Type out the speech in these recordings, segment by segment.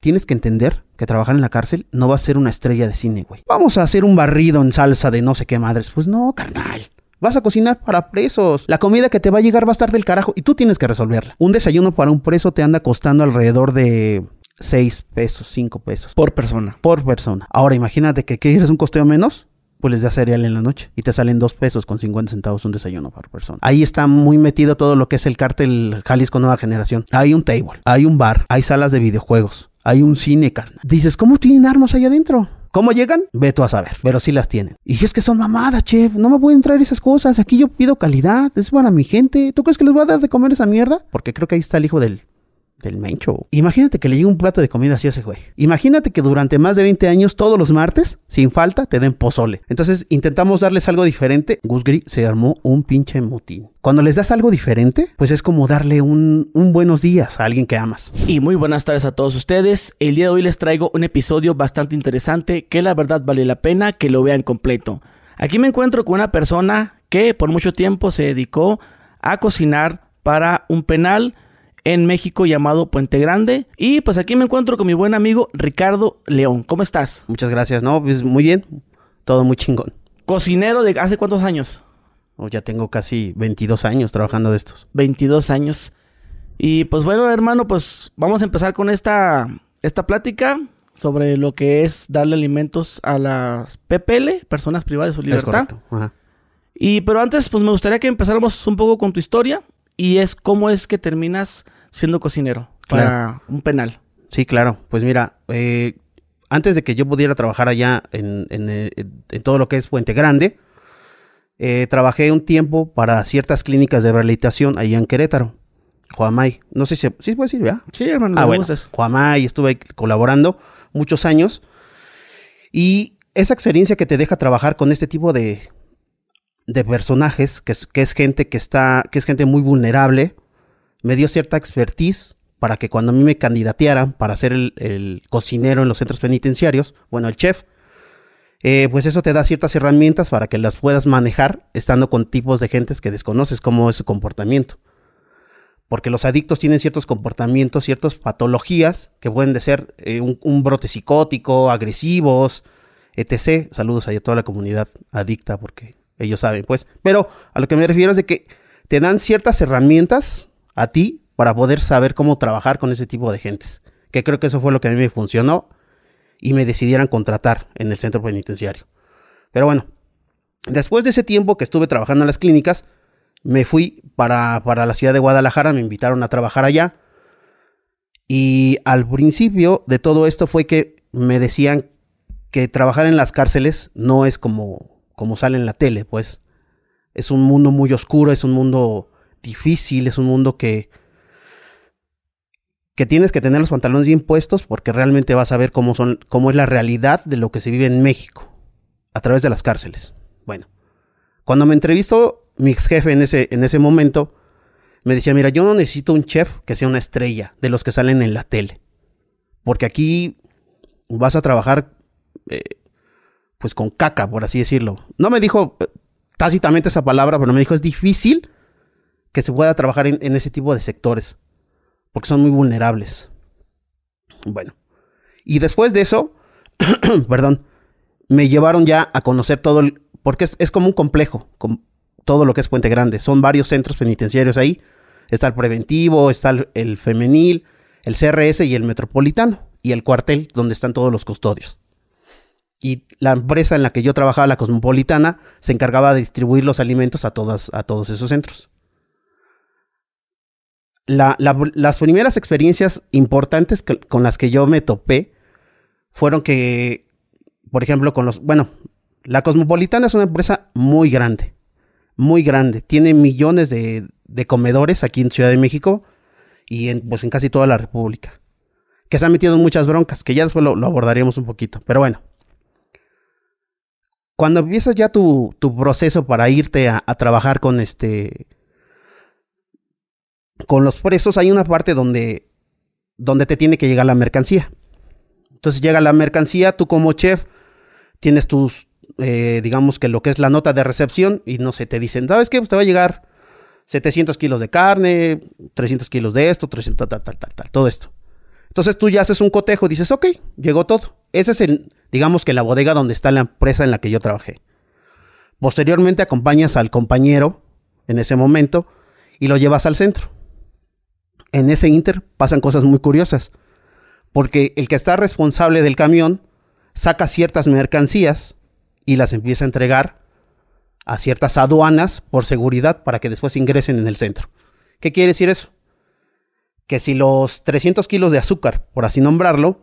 tienes que entender que trabajar en la cárcel no va a ser una estrella de cine, güey. Vamos a hacer un barrido en salsa de no sé qué madres. Pues no, carnal. Vas a cocinar para presos. La comida que te va a llegar va a estar del carajo y tú tienes que resolverla. Un desayuno para un preso te anda costando alrededor de 6 pesos, 5 pesos. Por persona. Por persona. Ahora imagínate que quieres un costeo menos pues les da cereal en la noche y te salen dos pesos con 50 centavos un desayuno por persona. Ahí está muy metido todo lo que es el cártel Jalisco Nueva Generación. Hay un table, hay un bar, hay salas de videojuegos, hay un cine, carnal. Dices, ¿cómo tienen armas ahí adentro? ¿Cómo llegan? Ve tú a saber, pero sí las tienen. Y es que son mamadas, chef, no me pueden traer esas cosas. Aquí yo pido calidad, es para mi gente. ¿Tú crees que les voy a dar de comer esa mierda? Porque creo que ahí está el hijo del del mencho. Imagínate que le llegue un plato de comida así a ese güey. Imagínate que durante más de 20 años, todos los martes, sin falta, te den pozole. Entonces intentamos darles algo diferente. Gusgri se armó un pinche motín. Cuando les das algo diferente, pues es como darle un, un, buenos días a alguien que amas. Y muy buenas tardes a todos ustedes. El día de hoy les traigo un episodio bastante interesante que la verdad vale la pena que lo vean completo. Aquí me encuentro con una persona que por mucho tiempo se dedicó a cocinar para un penal en México llamado Puente Grande. Y pues aquí me encuentro con mi buen amigo Ricardo León. ¿Cómo estás? Muchas gracias, ¿no? Pues muy bien, todo muy chingón. ¿Cocinero de hace cuántos años? Oh, ya tengo casi 22 años trabajando de estos. 22 años. Y pues bueno, hermano, pues vamos a empezar con esta, esta plática sobre lo que es darle alimentos a las PPL, personas privadas de su libertad. Ajá. Y pero antes, pues me gustaría que empezáramos un poco con tu historia y es cómo es que terminas siendo cocinero para un penal. Sí, claro. Pues mira, eh, antes de que yo pudiera trabajar allá en, eh, todo lo que es Puente Grande, eh, trabajé un tiempo para ciertas clínicas de rehabilitación allá en Querétaro. Juamay. No sé si sí puede decir, ¿verdad? Sí, hermano. Ah, bueno. Juamay, estuve colaborando muchos años. Y esa experiencia que te deja trabajar con este tipo de, de personajes, que es, que es gente que está, que es gente muy vulnerable, me dio cierta expertise para que cuando a mí me candidatearan para ser el, cocinero en los centros penitenciarios, bueno, el chef, eh, pues eso te da ciertas herramientas para que las puedas manejar estando con tipos de gentes que desconoces cómo es su comportamiento. Porque los adictos tienen ciertos comportamientos, ciertas patologías que pueden de ser eh, un, un, brote psicótico, agresivos, etc. Saludos a toda la comunidad adicta porque ellos saben, pues. Pero a lo que me refiero es de que te dan ciertas herramientas a ti para poder saber cómo trabajar con ese tipo de gentes. Que creo que eso fue lo que a mí me funcionó y me decidieran contratar en el centro penitenciario. Pero bueno, después de ese tiempo que estuve trabajando en las clínicas, me fui para, para la ciudad de Guadalajara, me invitaron a trabajar allá. Y al principio de todo esto fue que me decían que trabajar en las cárceles no es como como sale en la tele, pues. Es un mundo muy oscuro, es un mundo difícil, es un mundo que que tienes que tener los pantalones bien puestos porque realmente vas a ver cómo son cómo es la realidad de lo que se vive en México a través de las cárceles. Bueno, cuando me entrevistó mi ex jefe en ese en ese momento me decía, "Mira, yo no necesito un chef que sea una estrella de los que salen en la tele. Porque aquí vas a trabajar eh, pues con caca, por así decirlo. No me dijo eh, tácitamente esa palabra, pero me dijo es difícil que se pueda trabajar en, ese tipo de sectores, porque son muy vulnerables. Bueno, y después de eso, perdón, me llevaron ya a conocer todo el, porque es, como un complejo, con todo lo que es Puente Grande. Son varios centros penitenciarios ahí. Está el preventivo, está el femenil, el CRS y el metropolitano, y el cuartel donde están todos los custodios y la empresa en la que yo trabajaba, la Cosmopolitana, se encargaba de distribuir los alimentos a, todas, a todos esos centros. las primeras experiencias importantes con las que yo me topé fueron que, por ejemplo, con los, bueno, la Cosmopolitana es una empresa muy grande, muy grande, tiene millones de, comedores aquí en Ciudad de México y en, pues en casi toda la República, que se han metido en muchas broncas, que ya después lo abordaríamos un poquito, pero bueno cuando empiezas ya tu, proceso para irte a, trabajar con este con los presos hay una parte donde donde te tiene que llegar la mercancía. Entonces llega la mercancía tú como chef tienes tus eh, digamos que lo que es la nota de recepción y no sé te dicen sabes qué pues te va a llegar 700 kilos de carne 300 kilos de esto 300 tal tal tal tal todo esto Entonces tú ya haces un cotejo y dices, ok, llegó todo. Ese es el, digamos que la bodega donde está la empresa en la que yo trabajé. Posteriormente acompañas al compañero en ese momento y lo llevas al centro. En ese inter pasan cosas muy curiosas, porque el que está responsable del camión saca ciertas mercancías y las empieza a entregar a ciertas aduanas por seguridad para que después ingresen en el centro. ¿Qué quiere decir eso? Que si los 300 kilos de azúcar, por así nombrarlo,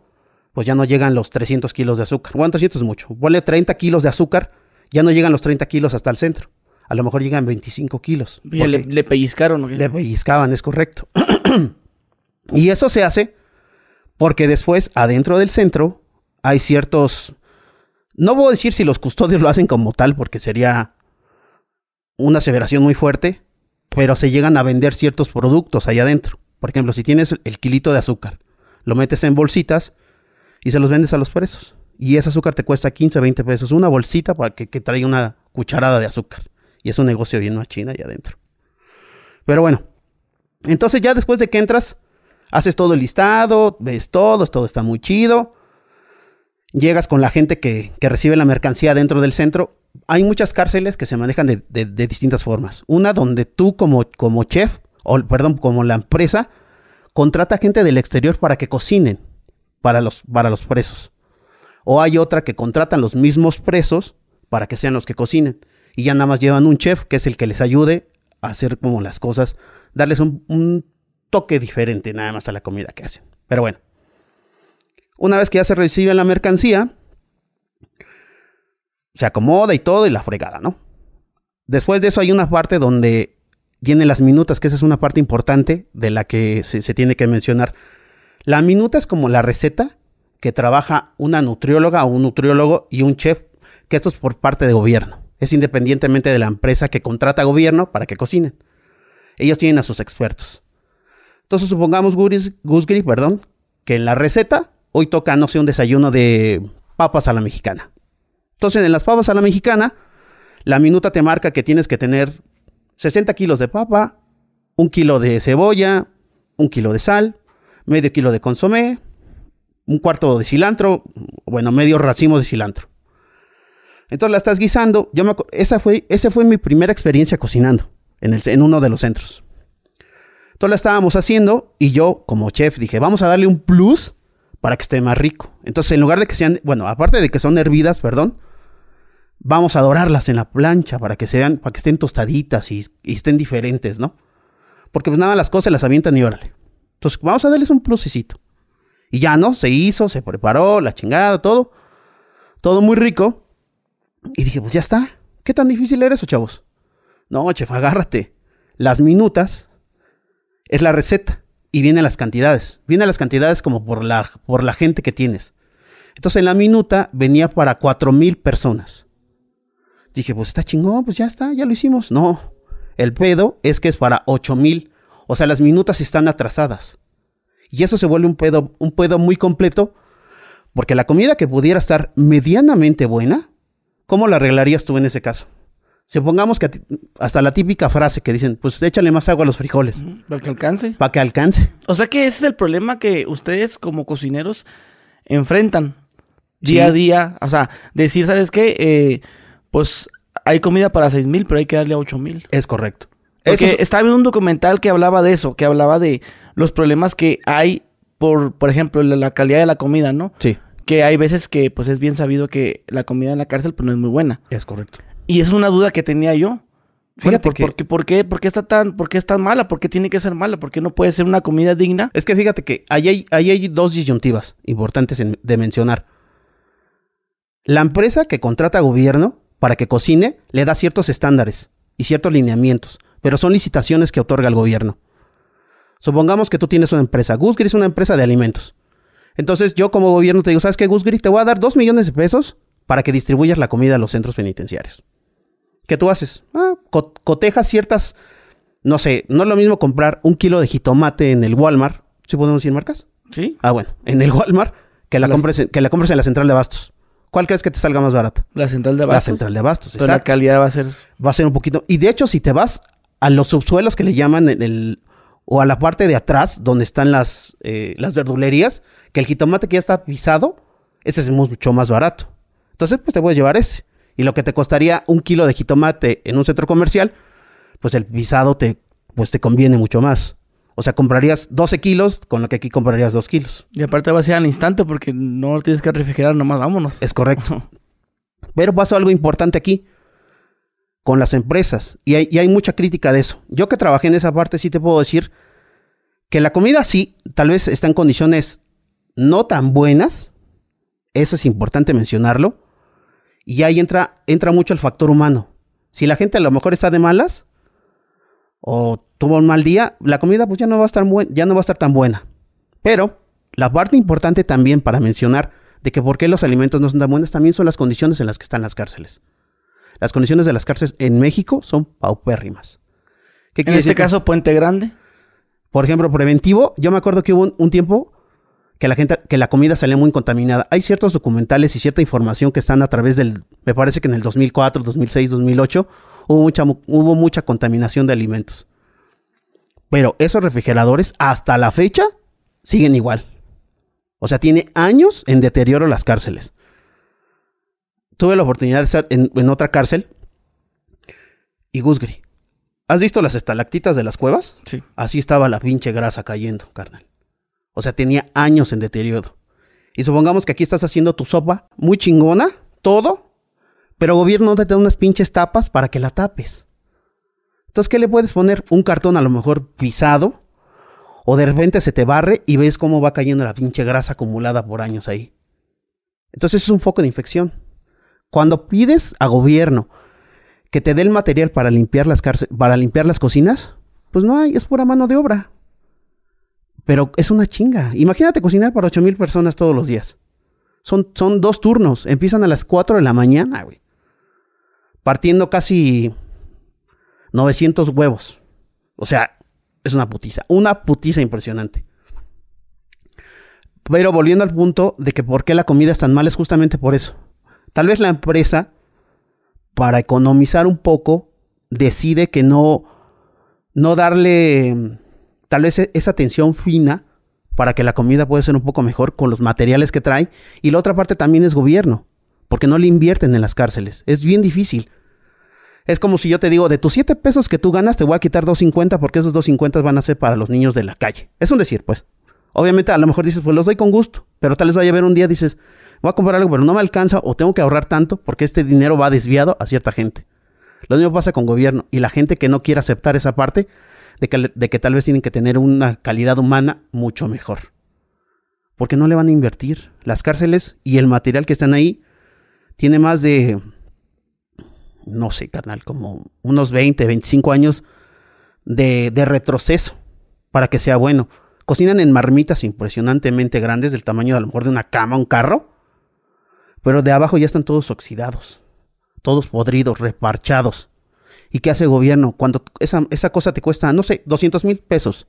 pues ya no llegan los 300 kilos de azúcar. Bueno, 300 es mucho. Ponle 30 kilos de azúcar, ya no llegan los 30 kilos hasta el centro. A lo mejor llegan 25 kilos. Le, le, pellizcaron. ¿no? Le pellizcaban, es correcto. y eso se hace porque después, adentro del centro, hay ciertos... No voy a decir si los custodios lo hacen como tal, porque sería una aseveración muy fuerte, pero se llegan a vender ciertos productos allá adentro. Por ejemplo, si tienes el kilito de azúcar, lo metes en bolsitas y se los vendes a los presos. Y ese azúcar te cuesta 15, 20 pesos. Una bolsita para que, traiga una cucharada de azúcar. Y es un negocio bien china allá adentro. Pero bueno, entonces ya después de que entras, haces todo el listado, ves todo, todo está muy chido. Llegas con la gente que, recibe la mercancía dentro del centro. Hay muchas cárceles que se manejan de, de, de distintas formas. Una donde tú como, como chef, o perdón, como la empresa, contrata gente del exterior para que cocinen para los, para los presos. O hay otra que contratan los mismos presos para que sean los que cocinen. Y ya nada más llevan un chef que es el que les ayude a hacer como las cosas, darles un, un toque diferente nada más a la comida que hacen. Pero bueno, una vez que ya se recibe la mercancía, se acomoda y todo y la fregada, ¿no? Después de eso hay una parte donde tiene las minutas, que esa es una parte importante de la que se, tiene que mencionar. La minuta es como la receta que trabaja una nutrióloga o un nutriólogo y un chef, que esto es por parte de gobierno. Es independientemente de la empresa que contrata a gobierno para que cocinen. Ellos tienen a sus expertos. Entonces supongamos, Gusgri, perdón, que en la receta hoy toca, no sé, un desayuno de papas a la mexicana. Entonces en las papas a la mexicana, la minuta te marca que tienes que tener 60 kilos de papa, un kilo de cebolla, un kilo de sal, medio kilo de consomé, un cuarto de cilantro, bueno, medio racimo de cilantro. Entonces la estás guisando. Yo me, esa, fue, esa fue mi primera experiencia cocinando en, el, en uno de los centros. Entonces la estábamos haciendo y yo como chef dije, vamos a darle un plus para que esté más rico. Entonces en lugar de que sean, bueno, aparte de que son hervidas, perdón, vamos a dorarlas en la plancha para que sean, para que estén tostaditas y, estén diferentes, ¿no? Porque pues nada, las cosas las avientan y órale. Entonces vamos a darles un plusicito. Y ya, ¿no? Se hizo, se preparó, la chingada, todo. Todo muy rico. Y dije, pues ya está. ¿Qué tan difícil era eso, chavos? No, chef, agárrate. Las minutas es la receta y vienen las cantidades. Vienen las cantidades como por la, por la gente que tienes. Entonces en la minuta venía para cuatro mil personas. Dije, pues está chingón, pues ya está, ya lo hicimos. No, el pedo es que es para ocho mil. O sea, las minutas están atrasadas. Y eso se vuelve un pedo, un pedo muy completo, porque la comida que pudiera estar medianamente buena, ¿cómo la arreglarías tú en ese caso? Supongamos que hasta la típica frase que dicen, pues échale más agua a los frijoles. Para que alcance. Para que alcance. O sea que ese es el problema que ustedes como cocineros enfrentan día a día. O sea, decir, ¿sabes qué? Eh, pues hay comida para seis mil, pero hay que darle a ocho mil. Es correcto. Porque estaba viendo un documental que hablaba de eso, que hablaba de los problemas que hay por, por ejemplo, la, la calidad de la comida, ¿no? Sí, Que hay veces que, pues, es bien sabido que la comida en la cárcel, pues, no es muy buena. es correcto. Y es una duda que tenía yo. Fíjate por, que- por qué, por, qué, por qué está tan, por qué es tan mala? ¿Por qué tiene que ser mala? ¿Por qué no puede ser una comida digna? Es que fíjate que ahí hay, ahí hay dos disyuntivas importantes en- de mencionar. La empresa que contrata a gobierno para que cocine le da ciertos estándares y ciertos lineamientos, pero son licitaciones que otorga el gobierno. Supongamos que tú tienes una empresa. Gusgri es una empresa de alimentos. Entonces yo como gobierno te digo, ¿sabes qué, Gusgri? Te voy a dar dos millones de pesos para que distribuyas la comida a los centros penitenciarios. ¿Qué tú haces? Ah, co- cotejas ciertas, no sé, no es lo mismo comprar un kilo de jitomate en el Walmart, ¿sí podemos decir marcas? ¿Sí? Ah, bueno, en el Walmart, que la, Las- compres, en- que la compres en la central de abastos. ¿Cuál crees que te salga más barata? La central de La abastos. central de abastos, Pero la calidad va a ser... Va a ser un poquito. Y de hecho, si te vas a los subsuelos que le llaman en el, o a la parte de atrás, donde están las, eh, las verdulerías, que el jitomate que ya está pisado, ese es mucho más barato. Entonces, pues te puedes llevar ese. Y lo que te costaría un kilo de jitomate en un centro comercial, pues el pisado te, pues te conviene mucho más. O sea, comprarías 12 kilos con lo que aquí comprarías 2 kilos. Y aparte va a ser al instante porque no lo tienes que refrigerar nomás, vámonos. Es correcto. Pero pasó algo importante aquí con las empresas. Y hay, y hay, mucha crítica de eso. Yo que trabajé en esa parte sí te puedo decir que la comida sí, tal vez está en condiciones no tan buenas. Eso es importante mencionarlo. Y ahí entra, entra mucho el factor humano. Si la gente a lo mejor está de malas o tuvo un mal día, la comida pues ya no va a estar, ya no va a estar tan buena. Pero la parte importante también para mencionar de que por qué los alimentos no son tan buenos también son las condiciones en las que están las cárceles. Las condiciones de las cárceles en México son paupérrimas. ¿Qué en este caso, Puente Grande. Por ejemplo, preventivo, yo me acuerdo que hubo un tiempo que la gente, que la comida salía muy contaminada. Hay ciertos documentales y cierta información que están a través del, me parece que en el 2004, 2006, 2008 hubo mucha, hubo mucha contaminación de alimentos. Pero esos refrigeradores hasta la fecha siguen igual. O sea, tiene años en deterioro las cárceles. Tuve la oportunidad de estar en, en otra cárcel y Gusgri. ¿Has visto las estalactitas de las cuevas? Sí. Así estaba la pinche grasa cayendo, carnal. O sea, tenía años en deterioro. Y supongamos que aquí estás haciendo tu sopa muy chingona, todo, pero el gobierno te da unas pinches tapas para que la tapes. Entonces, ¿qué le puedes poner? Un cartón a lo mejor pisado, o de repente se te barre y ves cómo va cayendo la pinche grasa acumulada por años ahí. Entonces es un foco de infección. Cuando pides a gobierno que te dé el material para limpiar las para limpiar las cocinas, pues no hay, es pura mano de obra. Pero es una chinga. Imagínate cocinar para ocho mil personas todos los días. Son, son dos turnos. Empiezan a las 4 de la mañana, güey. Partiendo casi 900 huevos. O sea, es una putiza. Una putiza impresionante. Pero volviendo al punto de que por qué la comida es tan mala es justamente por eso. Tal vez la empresa, para economizar un poco, decide que no, no darle tal vez e-, esa atención fina para que la comida pueda ser un poco mejor con los materiales que trae. Y la otra parte también es gobierno, porque no le invierten en las cárceles. Es bien difícil. Es como si yo te digo, de tus 7 pesos que tú ganas, te voy a quitar 2.50 porque esos 2.50 van a ser para los niños de la calle. Es un decir, pues. Obviamente, a lo mejor dices, pues los doy con gusto, pero tal vez vaya a ver un día, dices, voy a comprar algo, pero no me alcanza o tengo que ahorrar tanto porque este dinero va desviado a cierta gente. Lo mismo pasa con gobierno y la gente que no quiere aceptar esa parte, de que, tal vez tienen que tener una calidad humana mucho mejor. Porque no le van a invertir. Las cárceles y el material que están ahí tiene más de, no sé, carnal, como unos 20, 25 años de, de retroceso para que sea bueno. Cocinan en marmitas impresionantemente grandes, del tamaño a lo mejor de una cama, un carro, pero de abajo ya están todos oxidados, todos podridos, reparchados. ¿Y qué hace el gobierno cuando esa, esa cosa te cuesta, no sé, 200 mil pesos?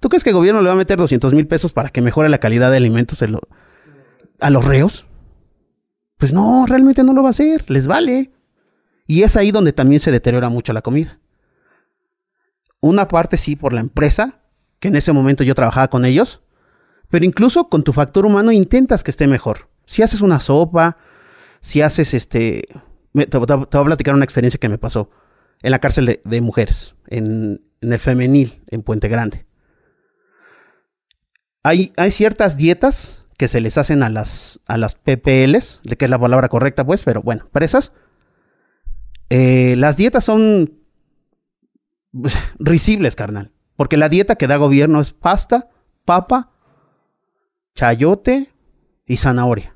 ¿Tú crees que el gobierno le va a meter 200 mil pesos para que mejore la calidad de alimentos a los reos? Pues no, realmente no lo va a hacer, les vale. Y es ahí donde también se deteriora mucho la comida. Una parte sí por la empresa, que en ese momento yo trabajaba con ellos, pero incluso con tu factor humano intentas que esté mejor. Si haces una sopa, si haces este... te voy a platicar una experiencia que me pasó en la cárcel de, mujeres, en, el femenil, en Puente Grande. Hay, hay, ciertas dietas que se les hacen a las, a las PPLs, que es la palabra correcta, pues, pero bueno, presas. Eh, las dietas son risibles, carnal. Porque la dieta que da gobierno es pasta, papa, chayote y zanahoria.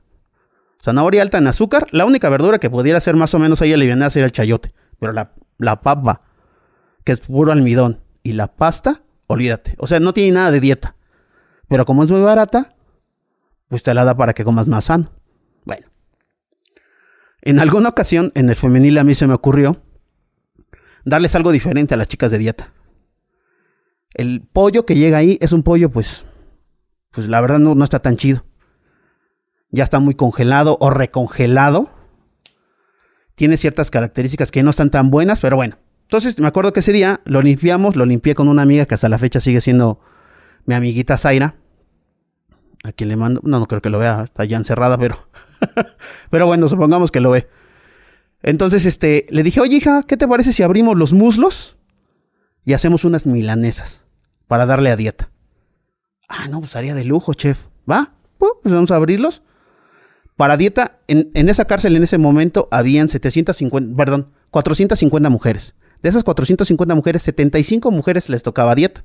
Zanahoria alta en azúcar. La única verdura que pudiera ser más o menos ahí aliviada sería el chayote. Pero la la papa, que es puro almidón, y la pasta, olvídate. O sea, no tiene nada de dieta. Pero como es muy barata, pues te la da para que comas más sano. Bueno. En alguna ocasión, en el femenil a mí se me ocurrió darles algo diferente a las chicas de dieta. El pollo que llega ahí es un pollo, pues, pues la verdad no, no está tan chido. Ya está muy congelado o recongelado tiene ciertas características que no están tan buenas, pero bueno, Entonces, me acuerdo que ese día lo limpiamos, lo limpié con una amiga que hasta la fecha sigue siendo mi amiguita Zaira. A quien le mando, no, no creo que lo vea, está ya encerrada, pero, pero bueno, supongamos que lo ve. Entonces, este, le dije, oye hija, ¿qué te parece si abrimos los muslos y hacemos unas milanesas para darle a dieta? Ah, no, pues haría de lujo, chef. ¿Va? Pues vamos a abrirlos. Para dieta, en, en, esa cárcel en ese momento habían 750, perdón, 450 mujeres. De esas 450 mujeres, 75 mujeres les tocaba dieta.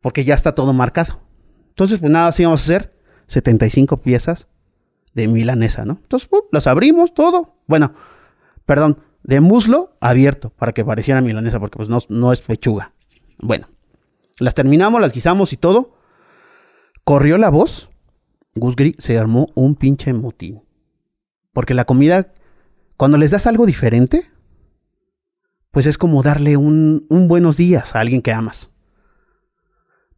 Porque ya está todo marcado. Entonces, pues nada, así íbamos a hacer 75 piezas de milanesa, ¿no? Entonces, las abrimos todo. Bueno, perdón, de muslo abierto para que pareciera milanesa, porque pues no, no es pechuga. Bueno, las terminamos, las guisamos y todo. Corrió la voz. Gusgri se armó un pinche motín. Porque la comida, cuando les das algo diferente, pues es como darle un, un buenos días a alguien que amas.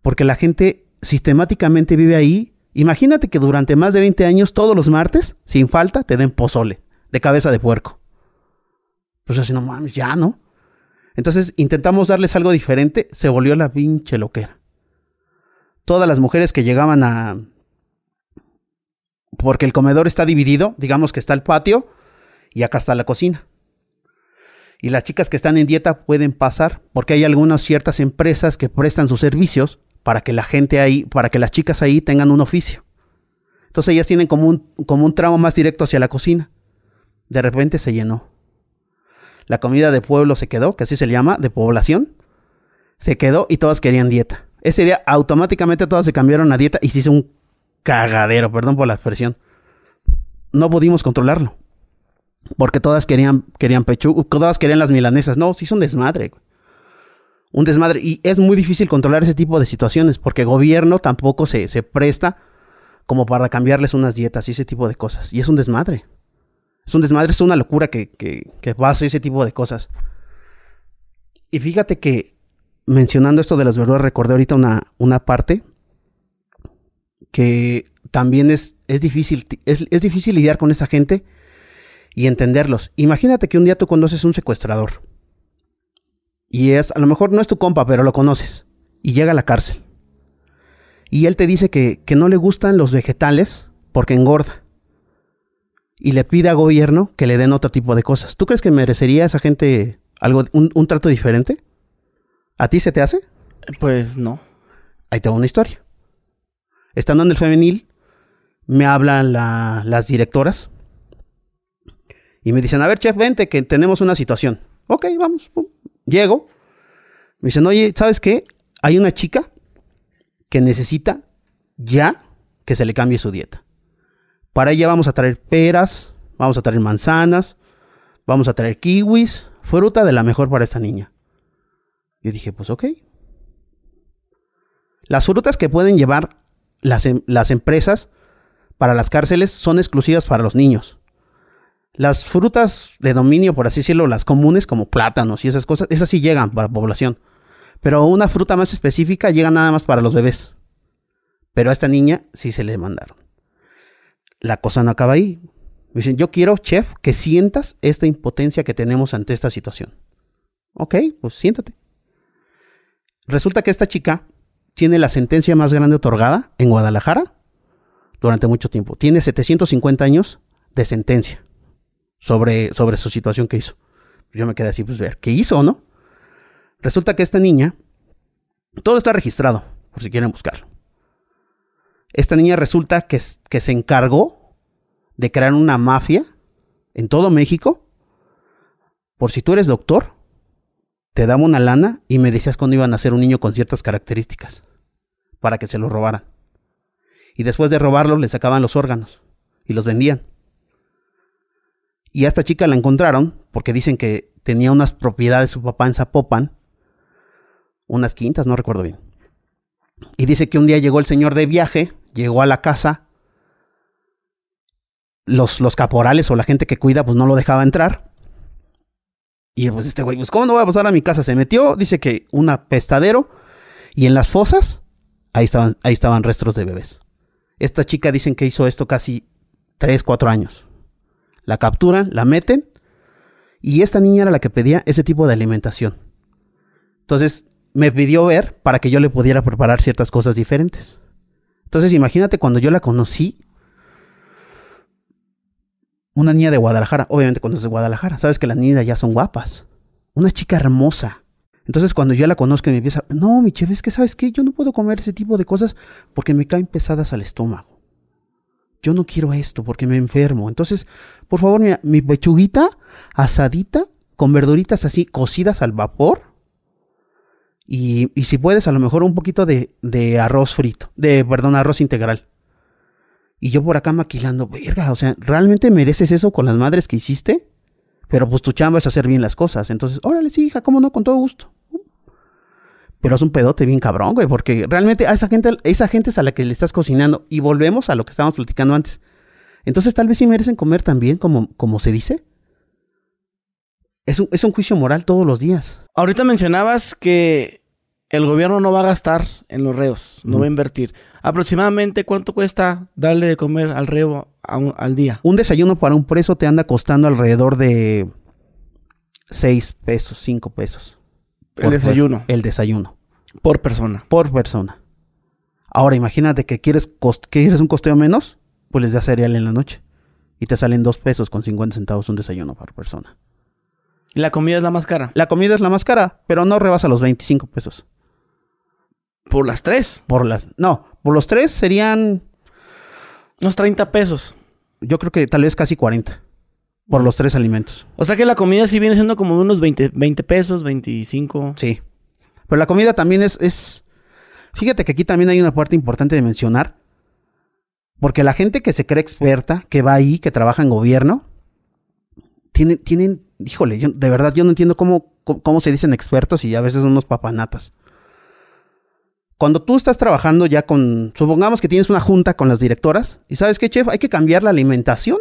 Porque la gente sistemáticamente vive ahí. Imagínate que durante más de 20 años, todos los martes, sin falta, te den pozole de cabeza de puerco. Pues así, no mames, ya, ¿no? Entonces intentamos darles algo diferente, se volvió la pinche loquera. Todas las mujeres que llegaban a... Porque el comedor está dividido, digamos que está el patio y acá está la cocina. Y las chicas que están en dieta pueden pasar, porque hay algunas ciertas empresas que prestan sus servicios para que la gente ahí, para que las chicas ahí tengan un oficio. Entonces ellas tienen como un, como un tramo más directo hacia la cocina. De repente se llenó. La comida de pueblo se quedó, que así se llama, de población. Se quedó y todas querían dieta. Ese día automáticamente todas se cambiaron a dieta y se hizo un cagadero, perdón por la expresión. No pudimos controlarlo. Porque todas querían, querían pechu, todas querían las milanesas. No, se hizo un desmadre un desmadre. Y es muy difícil controlar ese tipo de situaciones porque el gobierno tampoco se, se presta como para cambiarles unas dietas y ese tipo de cosas. Y es un desmadre. Es un desmadre, es una locura que, que, que pase ese tipo de cosas. Y fíjate que mencionando esto de las verduras, recordé ahorita una, una parte que también es, es difícil, es, es difícil lidiar con esa gente y entenderlos. Imagínate que un día tú conoces un secuestrador y es, a lo mejor no es tu compa, pero lo conoces. Y llega a la cárcel. Y él te dice que, que no le gustan los vegetales porque engorda. Y le pide a gobierno que le den otro tipo de cosas. ¿Tú crees que merecería a esa gente algo, un, un trato diferente? ¿A ti se te hace? Pues no. Ahí tengo una historia. Estando en el femenil, me hablan la, las directoras y me dicen, a ver, chef, vente, que tenemos una situación. Ok, vamos. Pum. Llego, me dicen, oye, ¿sabes qué? Hay una chica que necesita ya que se le cambie su dieta. Para ella vamos a traer peras, vamos a traer manzanas, vamos a traer kiwis, fruta de la mejor para esta niña. Yo dije, pues ok. Las frutas que pueden llevar las, em las empresas para las cárceles son exclusivas para los niños. Las frutas de dominio, por así decirlo, las comunes como plátanos y esas cosas, esas sí llegan para la población. Pero una fruta más específica llega nada más para los bebés. Pero a esta niña sí se le mandaron. La cosa no acaba ahí. Me dicen, yo quiero, chef, que sientas esta impotencia que tenemos ante esta situación. Ok, pues siéntate. Resulta que esta chica tiene la sentencia más grande otorgada en Guadalajara durante mucho tiempo. Tiene 750 años de sentencia sobre, sobre su situación que hizo. Yo me quedé así, pues ver, ¿qué hizo, no? Resulta que esta niña, todo está registrado, por si quieren buscarlo. Esta niña resulta que, que se encargó de crear una mafia en todo México. Por si tú eres doctor, te daba una lana y me decías cuándo iban a ser un niño con ciertas características para que se lo robaran. Y después de robarlo, le sacaban los órganos y los vendían. Y a esta chica la encontraron porque dicen que tenía unas propiedades su papá en Zapopan, unas quintas, no recuerdo bien. Y dice que un día llegó el señor de viaje, llegó a la casa, los, los caporales o la gente que cuida pues no lo dejaba entrar. Y pues este güey, pues ¿cómo no voy a pasar a mi casa? Se metió, dice que un apestadero y en las fosas, ahí estaban, ahí estaban restos de bebés. Esta chica dicen que hizo esto casi 3, 4 años. La capturan, la meten Y esta niña era la que pedía ese tipo de alimentación. Entonces me pidió ver para que yo le pudiera preparar ciertas cosas diferentes. Entonces imagínate cuando yo la conocí, una niña de Guadalajara, obviamente cuando es de Guadalajara, sabes que las niñas ya son guapas. Una chica hermosa. Entonces cuando yo la conozco y me empieza, no, mi chef, es que sabes qué, yo no puedo comer ese tipo de cosas porque me caen pesadas al estómago. Yo no quiero esto porque me enfermo. Entonces, por favor, mira, mi pechuguita asadita con verduritas así cocidas al vapor. Y, y si puedes, a lo mejor un poquito de, de arroz frito, de, perdón, arroz integral. Y yo por acá maquilando, verga, o sea, ¿realmente mereces eso con las madres que hiciste? Pero pues tu chamba es hacer bien las cosas. Entonces, órale, sí, hija, cómo no, con todo gusto. Pero es un pedote bien cabrón, güey, porque realmente a esa gente, esa gente es a la que le estás cocinando. Y volvemos a lo que estábamos platicando antes. Entonces, tal vez sí merecen comer también, como, como se dice. Es un, es un juicio moral todos los días. Ahorita mencionabas que el gobierno no va a gastar en los reos, no va a invertir. Aproximadamente, ¿cuánto cuesta darle de comer al reo al día? Un desayuno para un preso te anda costando alrededor de 6 pesos, 5 pesos. El desayuno. el desayuno. Por persona. Por persona. Ahora imagínate que quieres, quieres un costeo menos, pues les da cereal en la noche. Y te salen 2 pesos con 50 centavos un desayuno por persona. ¿La comida es la más cara? La comida es la más cara, pero no rebasa los 25 pesos. ¿Por las tres? Por las. No, por los tres serían. Unos 30 pesos. Yo creo que tal vez casi 40. Por los tres alimentos. O sea que la comida sí viene siendo como unos 20, 20 pesos, 25. Sí. Pero la comida también es, es. Fíjate que aquí también hay una parte importante de mencionar. Porque la gente que se cree experta, que va ahí, que trabaja en gobierno, tienen, tienen, híjole, yo, de verdad yo no entiendo cómo, cómo, se dicen expertos y a veces son unos papanatas. Cuando tú estás trabajando ya con, supongamos que tienes una junta con las directoras y sabes qué, chef, hay que cambiar la alimentación,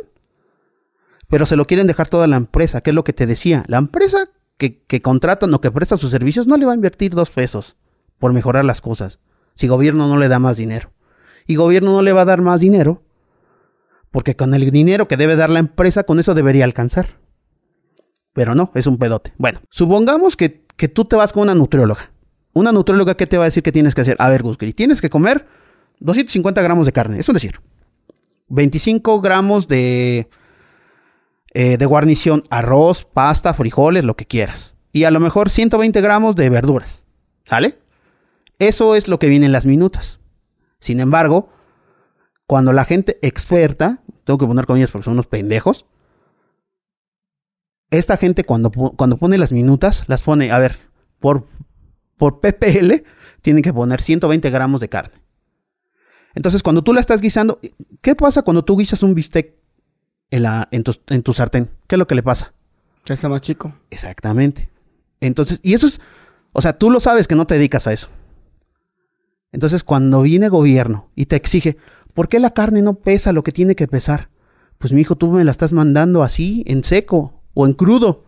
pero se lo quieren dejar toda la empresa, que es lo que te decía. La empresa que, que contratan o que presta sus servicios no le va a invertir dos pesos por mejorar las cosas, si gobierno no le da más dinero. Y gobierno no le va a dar más dinero, porque con el dinero que debe dar la empresa, con eso debería alcanzar. Pero no, es un pedote. Bueno, supongamos que, que tú te vas con una nutrióloga. Una nutrióloga, ¿qué te va a decir que tienes que hacer? A ver, Gusgri, tienes que comer 250 gramos de carne, eso es decir, 25 gramos de, eh, de guarnición, arroz, pasta, frijoles, lo que quieras. Y a lo mejor 120 gramos de verduras. ¿Sale? Eso es lo que viene en las minutas. Sin embargo, cuando la gente experta, tengo que poner comillas porque son unos pendejos, esta gente cuando, cuando pone las minutas, las pone, a ver, por, por PPL, tienen que poner 120 gramos de carne. Entonces, cuando tú la estás guisando, ¿qué pasa cuando tú guisas un bistec en, la, en, tu, en tu sartén? ¿Qué es lo que le pasa? Que está más chico. Exactamente. Entonces, y eso es, o sea, tú lo sabes que no te dedicas a eso. Entonces, cuando viene gobierno y te exige, ¿por qué la carne no pesa lo que tiene que pesar? Pues mi hijo, tú me la estás mandando así, en seco o en crudo.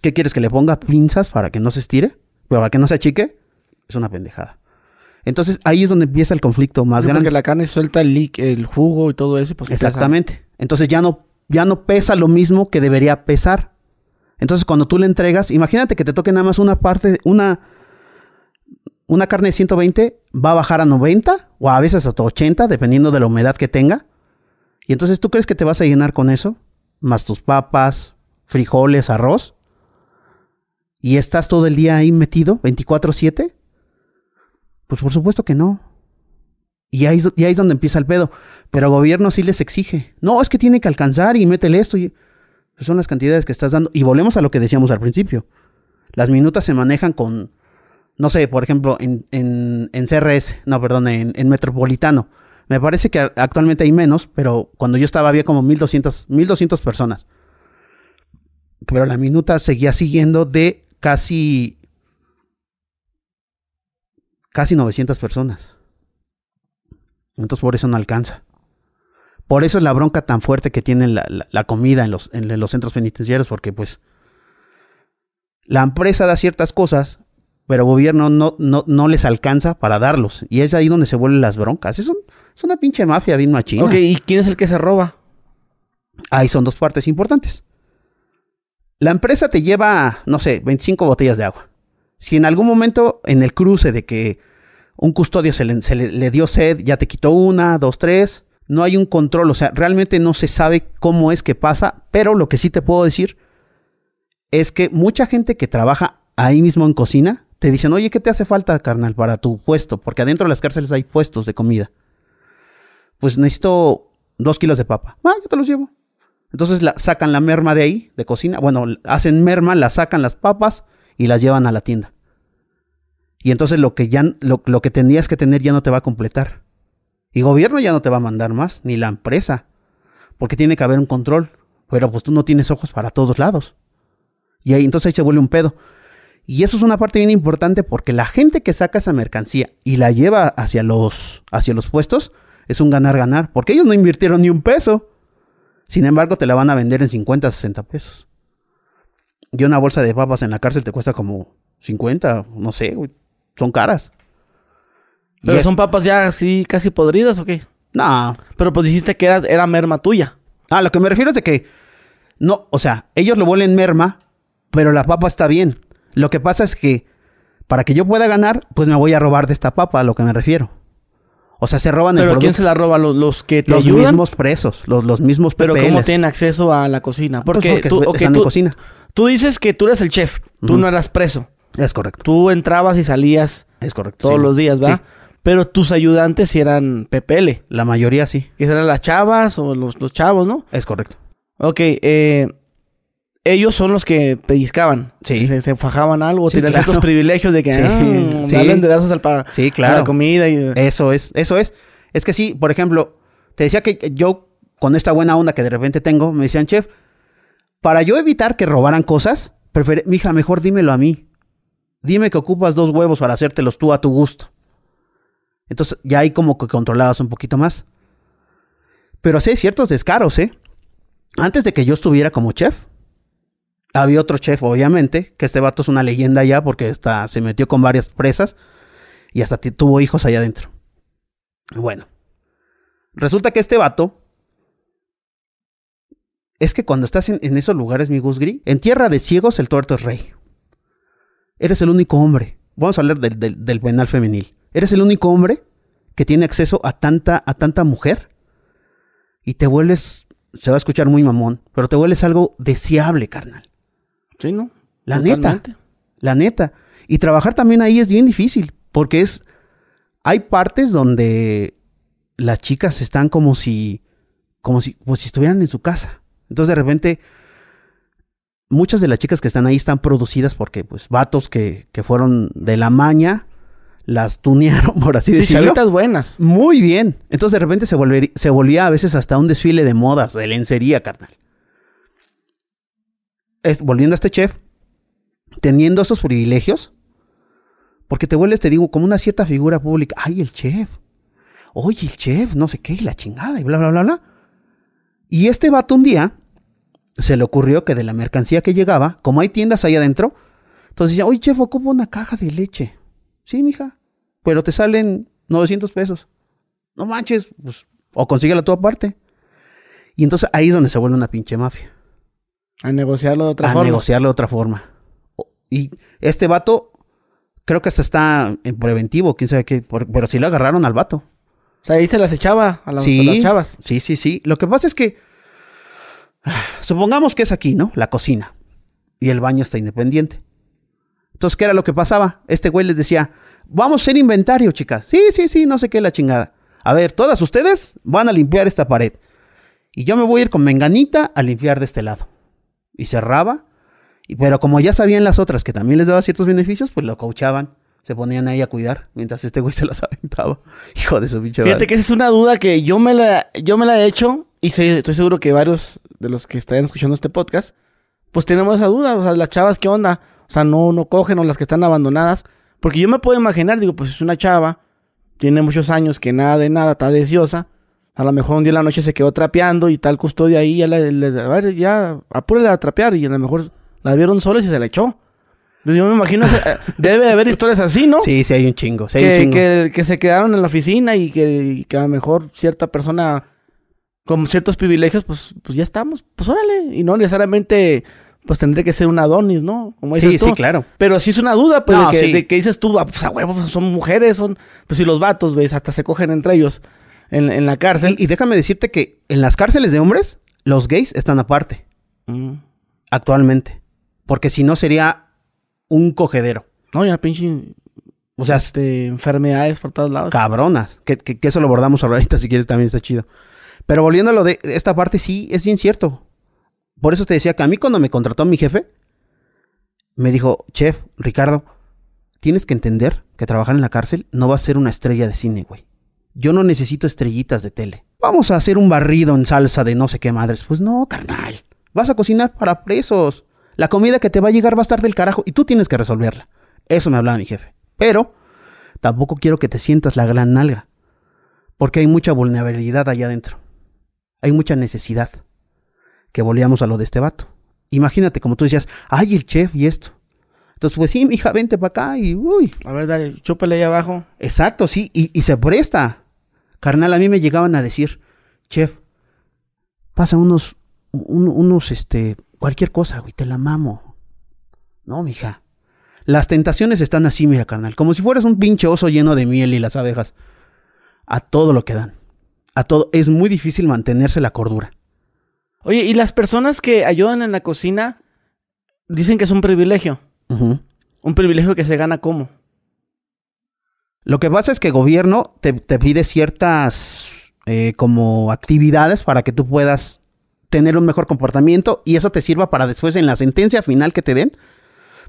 ¿Qué quieres? ¿Que le ponga pinzas para que no se estire? ¿Para que no se achique? Es una pendejada. Entonces ahí es donde empieza el conflicto más grande. Porque la carne suelta el, el jugo y todo eso. Pues Exactamente. Entonces ya no, ya no pesa lo mismo que debería pesar. Entonces cuando tú le entregas, imagínate que te toque nada más una parte, una, una carne de 120 va a bajar a 90 o a veces hasta 80, dependiendo de la humedad que tenga. Y entonces tú crees que te vas a llenar con eso, más tus papas, frijoles, arroz, y estás todo el día ahí metido, 24/7. Pues por supuesto que no. Y ahí, es donde empieza el pedo. Pero el gobierno sí les exige. No, es que tiene que alcanzar y métele esto. Y... son las cantidades que estás dando. Y volvemos a lo que decíamos al principio. Las minutas se manejan con, no sé, por ejemplo, en, en, en CRS, no, perdón, en, en, Metropolitano. Me parece que actualmente hay menos, pero cuando yo estaba había como 1200, 1200 personas. Pero la minuta seguía siguiendo de casi, casi 900 personas. Entonces por eso no alcanza. Por eso es la bronca tan fuerte que tiene la, la, la comida en los, en los centros penitenciarios, porque pues la empresa da ciertas cosas, pero el gobierno no, no, no les alcanza para darlos. Y es ahí donde se vuelven las broncas. Es, un, es una pinche mafia bien machina. Ok, ¿y quién es el que se roba? Ahí son dos partes importantes. La empresa te lleva, no sé, 25 botellas de agua. Si en algún momento en el cruce de que un custodio se le, se le- dio sed, ya te quitó una, dos, tres, no hay un control, o sea, realmente no se sabe cómo es que pasa, pero lo que sí te puedo decir es que mucha gente que trabaja ahí mismo en cocina te dicen, oye, ¿qué te hace falta, carnal, para tu puesto? Porque adentro de las cárceles hay puestos de comida. Pues necesito dos kilos de papa. Ah, yo te los llevo. Entonces la, sacan la merma de ahí, de cocina. Bueno, hacen merma, la sacan las papas y las llevan a la tienda. Y entonces lo que ya lo, lo que tenías que tener ya no te va a completar. Y gobierno ya no te va a mandar más, ni la empresa. Porque tiene que haber un control. Pero pues tú no tienes ojos para todos lados. Y ahí entonces ahí se vuelve un pedo. Y eso es una parte bien importante porque la gente que saca esa mercancía y la lleva hacia los, hacia los puestos es un ganar-ganar. Porque ellos no invirtieron ni un peso. Sin embargo, te la van a vender en 50, 60 pesos. Y una bolsa de papas en la cárcel te cuesta como 50, no sé. Son caras. Y ¿Pero es- son papas ya así casi podridas o qué? No. Pero pues dijiste que era, era merma tuya. Ah, lo que me refiero es de que no, o sea, ellos lo vuelven merma, pero la papa está bien. Lo que pasa es que para que yo pueda ganar, pues me voy a robar de esta papa, a lo que me refiero. O sea, se roban el ¿Pero quién se la roba? ¿Los, los que te Los ayudan? mismos presos, los, los mismos Pero ¿cómo PPLs. tienen acceso a la cocina? Pues Porque, tú, están en tú- cocina. tú dices que tú eres el chef. Tú no eras preso. Es correcto. Tú entrabas y salías Es correcto. todos sí. los días, ¿verdad? Pero tus ayudantes sí eran PPL. La mayoría sí. Que eran las chavas o los, los chavos, ¿no? Es correcto. Ok, eh, ellos son los que pellizcaban. Sí. Se, se fajaban algo, Sí, tenían claro. ciertos privilegios de que Sí, ah, sí. dedazos al pa- Sí, claro. la comida. Y, Eso es, eso es. Es que sí, por ejemplo, te decía que yo, con esta buena onda que de repente tengo, me decían, chef, para yo evitar que robaran cosas, prefiero, mija, mejor dímelo a mí. Dime que ocupas dos huevos para hacértelos tú a tu gusto. Entonces, ya ahí como que controlabas un poquito más. Pero sí hay ciertos descaros, ¿eh? Antes de que yo estuviera como chef, había otro chef, obviamente, que este vato es una leyenda ya porque está, se metió con varias presas y hasta tuvo hijos allá adentro. Bueno, resulta que este vato es que cuando estás en, esos lugares, mi Gus Gris, en tierra de ciegos el tuerto es rey. Eres el único hombre. Vamos a hablar del, del, del penal femenil. Eres el único hombre que tiene acceso a tanta, a tanta mujer y te vuelves, se va a escuchar muy mamón, pero te vuelves algo deseable, carnal. sí, ¿no? La Totalmente. neta. La neta. Y trabajar también ahí es bien difícil, porque es, hay partes donde las chicas están como si, como si, como si estuvieran en su casa. Entonces de repente, muchas de las chicas que están ahí están producidas porque, pues, vatos que, que fueron de la maña, las tunearon, por así Sí, decirlo. chavitas buenas. Muy bien. Entonces de repente se, se volvía a veces hasta un desfile de modas, de lencería, carnal. Es, volviendo a este chef, teniendo esos privilegios, porque te vuelves, te digo, como una cierta figura pública. Ay, el chef. Oye, el chef, no sé qué, y la chingada, y bla, bla, bla, bla. Y este vato un día se le ocurrió que de la mercancía que llegaba, como hay tiendas ahí adentro, entonces decía, oye, chef, ocupo una caja de leche. Sí, mija, pero te salen 900 pesos. No manches, pues, o consíguela tú aparte. Y entonces ahí es donde se vuelve una pinche mafia. A negociarlo de otra a forma. negociarlo de otra forma. Y este vato, creo que hasta está en preventivo, quién sabe qué, por- pero sí lo agarraron al vato. O sea, ahí se las echaba a las, a sí, las chavas. sí, sí, sí. Lo que pasa es que, supongamos que es aquí, ¿no? La cocina. Y el baño está independiente. Entonces, ¿qué era lo que pasaba? Este güey les decía, vamos a hacer inventario, chicas. Sí, sí, sí, no sé qué, la chingada. A ver, todas ustedes van a limpiar esta pared. Y yo me voy a ir con Menganita a limpiar de este lado. Y cerraba. Y, pero como ya sabían las otras que también les daba ciertos beneficios, pues lo coachaban. Se ponían ahí a cuidar mientras este güey se las aventaba. Hijo de su pinche Fíjate que esa es una duda que yo me la, yo me la he hecho y sé- estoy seguro que varios de los que están escuchando este podcast, pues tenemos esa duda. O sea, las chavas, ¿qué onda? O sea, no, no cogen o las que están abandonadas. Porque yo me puedo imaginar, digo, pues es una chava, tiene muchos años que nada de nada, está deseosa. A lo mejor un día en la noche se quedó trapeando y tal custodia ahí, ya le- a ver, ya apúrele a trapear y a lo mejor la vieron solas y se la echó. Entonces yo me imagino, eh, debe de haber historias así, ¿no? Sí, sí hay un chingo. Sí hay un que, chingo. que, que se quedaron en la oficina y que, y que a lo mejor cierta persona con ciertos privilegios, pues, pues ya estamos, pues órale. Y no necesariamente pues tendría que ser un Adonis, ¿no? Como dices sí, sí, claro. Pero sí es una duda, pues, de, que, dices tú, ah, pues a huevos, son mujeres, son... Pues si los vatos, ¿ves? Hasta se cogen entre ellos en, la cárcel. Y, déjame decirte que en las cárceles de hombres, los gays están aparte. Mm. Actualmente. Porque si no sería un cogedero. No, ya pinche... O sea, este, enfermedades por todos lados. Cabronas. Que, que, eso lo abordamos ahorita, si quieres, también está chido. Pero volviendo a lo de esta parte, sí, es bien cierto. Por eso te decía que a mí cuando me contrató mi jefe, me dijo, chef, Ricardo, tienes que entender que trabajar en la cárcel no va a ser una estrella de cine, güey. Yo no necesito estrellitas de tele. Vamos a hacer un barrido en salsa de no sé qué madres. Pues no, carnal. Vas a cocinar para presos. La comida que te va a llegar va a estar del carajo y tú tienes que resolverla. Eso me hablaba mi jefe. Pero tampoco quiero que te sientas la gran nalga. Porque hay mucha vulnerabilidad allá adentro. Hay mucha necesidad que volvíamos a lo de este vato. Imagínate, como tú decías, ay, el chef y esto. Entonces, pues sí, hija, vente para acá y uy. A ver, dale, chúpale ahí abajo. Exacto, sí, y, se presta. Carnal, a mí me llegaban a decir, chef, pasa unos, unos, este, cualquier cosa, güey, te la mamo. No, mija. Las tentaciones están así, mira, carnal, como si fueras un pinche oso lleno de miel y las abejas. A todo lo que dan. A todo. Es muy difícil mantenerse la cordura. Oye, ¿y las personas que ayudan en la cocina dicen que es un privilegio? Un privilegio que se gana cómo? Lo que pasa es que el gobierno te, pide ciertas eh, como actividades para que tú puedas tener un mejor comportamiento y eso te sirva para después en la sentencia final que te den.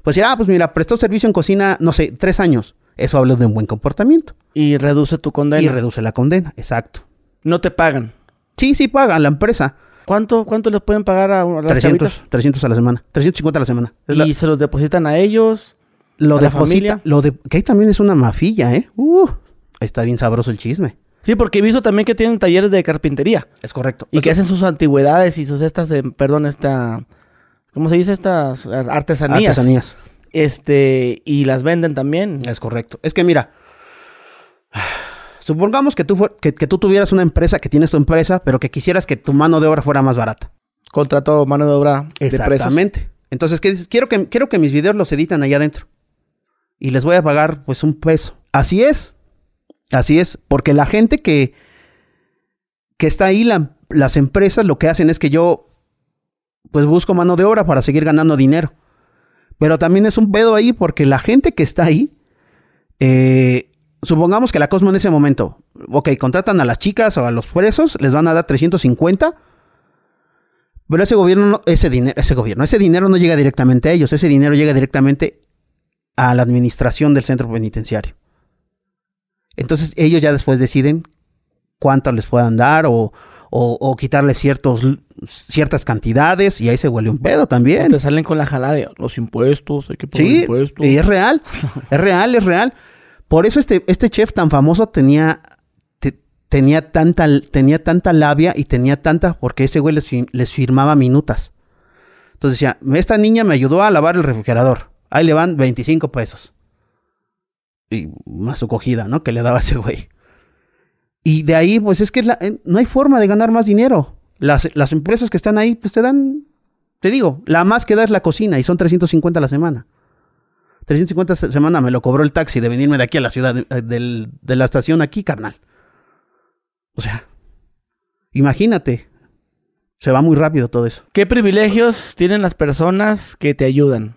Pues dirá, ah, pues mira, prestó servicio en cocina, no sé, tres años. Eso habla de un buen comportamiento. Y reduce tu condena. Y reduce la condena, exacto. No te pagan. Sí, sí pagan la empresa. ¿Cuánto, ¿Cuánto les pueden pagar a, las 300, 300 a la semana. 350 a la semana. ¿Y se los depositan a ellos? Lo a deposita, lo de, que ahí también es una mafilla, ¿eh? Uh, ahí está bien sabroso el chisme. Sí, porque he visto también que tienen talleres de carpintería. Es correcto. Y que hacen sus antigüedades y sus estas, eh, perdón, esta, ¿cómo se dice? Estas artesanías. Artesanías. Este, y las venden también. Es correcto. Es que mira, Supongamos que tú, que, tú tuvieras una empresa, que tienes tu empresa, pero que quisieras que tu mano de obra fuera más barata. Contrato mano de obra Exactamente. Entonces, ¿qué dices? Quiero que, quiero que mis videos los editan allá adentro. Y les voy a pagar, pues, un peso. Así es. Así es. Porque la gente que, que está ahí, las empresas, lo que hacen es que yo, pues, busco mano de obra para seguir ganando dinero. Pero también es un pedo ahí porque la gente que está ahí, eh, supongamos que la Cosmo en ese momento, ok, contratan a las chicas o a los presos, les van a dar 350, pero ese gobierno, ese dinero, ese gobierno, ese dinero no llega directamente a ellos, ese dinero llega directamente a la administración del centro penitenciario. Entonces ellos ya después deciden cuánto les puedan dar o, o, quitarles ciertos, ciertas cantidades y ahí se huele un pedo también. Te salen con la jalada de los impuestos, hay que pagar sí, impuestos. Y es real, es real, es real. Por eso este, este chef tan famoso tenía, tenía, tanta, tenía tanta labia y tenía tanta, porque ese güey les, firmaba minutas. Entonces decía, esta niña me ayudó a lavar el refrigerador. Ahí le van 25 pesos. Y más su cogida, ¿no? Que le daba ese güey. Y de ahí, pues es que no hay forma de ganar más dinero. Las, las, empresas que están ahí, pues te dan, te digo, la más que da es la cocina y son 350 a la semana. 350 semana me lo cobró el taxi de venirme de aquí a la ciudad, eh, de, la estación aquí, carnal. O sea, imagínate. Se va muy rápido todo eso. ¿Qué privilegios tienen las personas que te ayudan?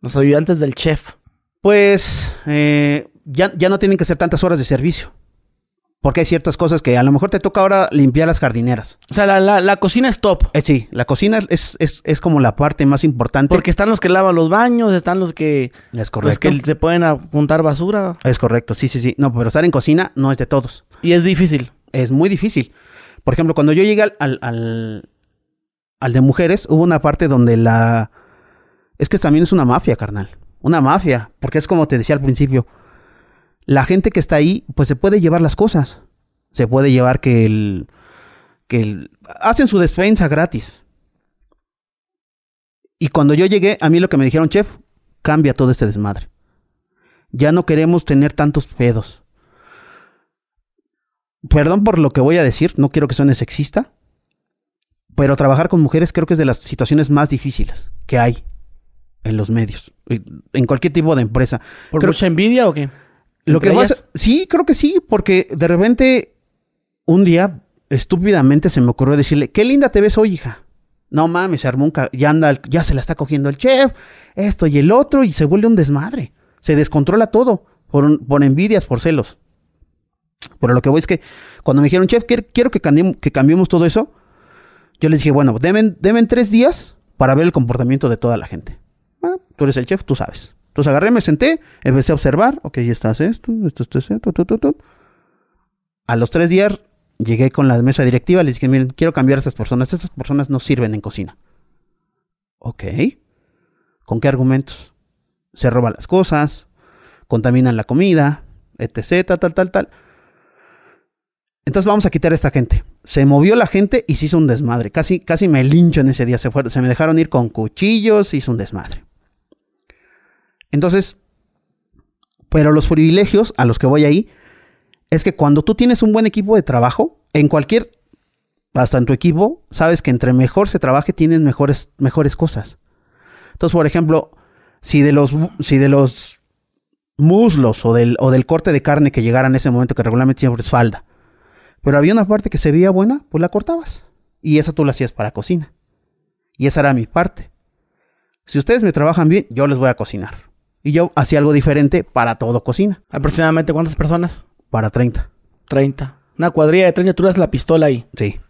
Los ayudantes del chef. Pues eh, ya, ya no tienen que ser tantas horas de servicio. Porque hay ciertas cosas que a lo mejor te toca ahora limpiar las jardineras. O sea, la, cocina es top. Eh, sí, la cocina es, es, como la parte más importante. Porque están los que lavan los baños, están los que... Es correcto. Los que se pueden apuntar basura. Es correcto, sí, sí, sí. No, pero estar en cocina no es de todos. Y es difícil. Es muy difícil. Por ejemplo, cuando yo llegué al, al, al, al de mujeres, hubo una parte donde la... Es que también es una mafia, carnal. Una mafia. Porque es como te decía al principio la gente que está ahí, pues se puede llevar las cosas. Se puede llevar que el. que el, hacen su despensa gratis. Y cuando yo llegué, a mí lo que me dijeron, chef, cambia todo este desmadre. Ya no queremos tener tantos pedos. Perdón por lo que voy a decir, no quiero que suene sexista. Pero trabajar con mujeres creo que es de las situaciones más difíciles que hay en los medios, en cualquier tipo de empresa. ¿Por mucha envidia o qué? Lo que pasa, sí, creo que sí, porque de repente un día estúpidamente se me ocurrió decirle, qué linda te ves hoy, hija. No mames, se armó un ya anda, ya se la está cogiendo el chef, esto y el otro, y se vuelve un desmadre. Se descontrola todo por, por envidias, por celos. Pero lo que voy es que cuando me dijeron, chef, quiero que cambiemos, que cambiemos todo eso, yo les dije, bueno, deben, deben tres días para ver el comportamiento de toda la gente. Ah, tú eres el chef, tú sabes. Entonces agarré, me senté, empecé a observar, ok, ya estás esto, esto, esto, esto, esto, esto. A los tres días llegué con la mesa directiva, les dije, miren, quiero cambiar a estas personas, estas personas no sirven en cocina. Ok. ¿Con qué argumentos? Se roban las cosas, contaminan la comida, etc., tal, tal, tal. Entonces vamos a quitar a esta gente. Se movió la gente y se hizo un desmadre. Casi, casi me lincho en ese día. Se, se me dejaron ir con cuchillos, se hizo un desmadre. Entonces, pero los privilegios a los que voy ahí es que cuando tú tienes un buen equipo de trabajo, en cualquier, hasta en tu equipo, sabes que entre mejor se trabaje tienes mejores, mejores cosas. Entonces, por ejemplo, si de los, si de los muslos o del, o del corte de carne que llegara en ese momento, que regularmente siempre es falda, pero había una parte que se veía buena, pues la cortabas. Y esa tú la hacías para cocina. Y esa era mi parte. Si ustedes me trabajan bien, yo les voy a cocinar. Y yo hacía algo diferente para todo cocina. ¿Aproximadamente cuántas personas? Para 30. 30. Una cuadrilla de 30, tú eras la pistola ahí. Sí.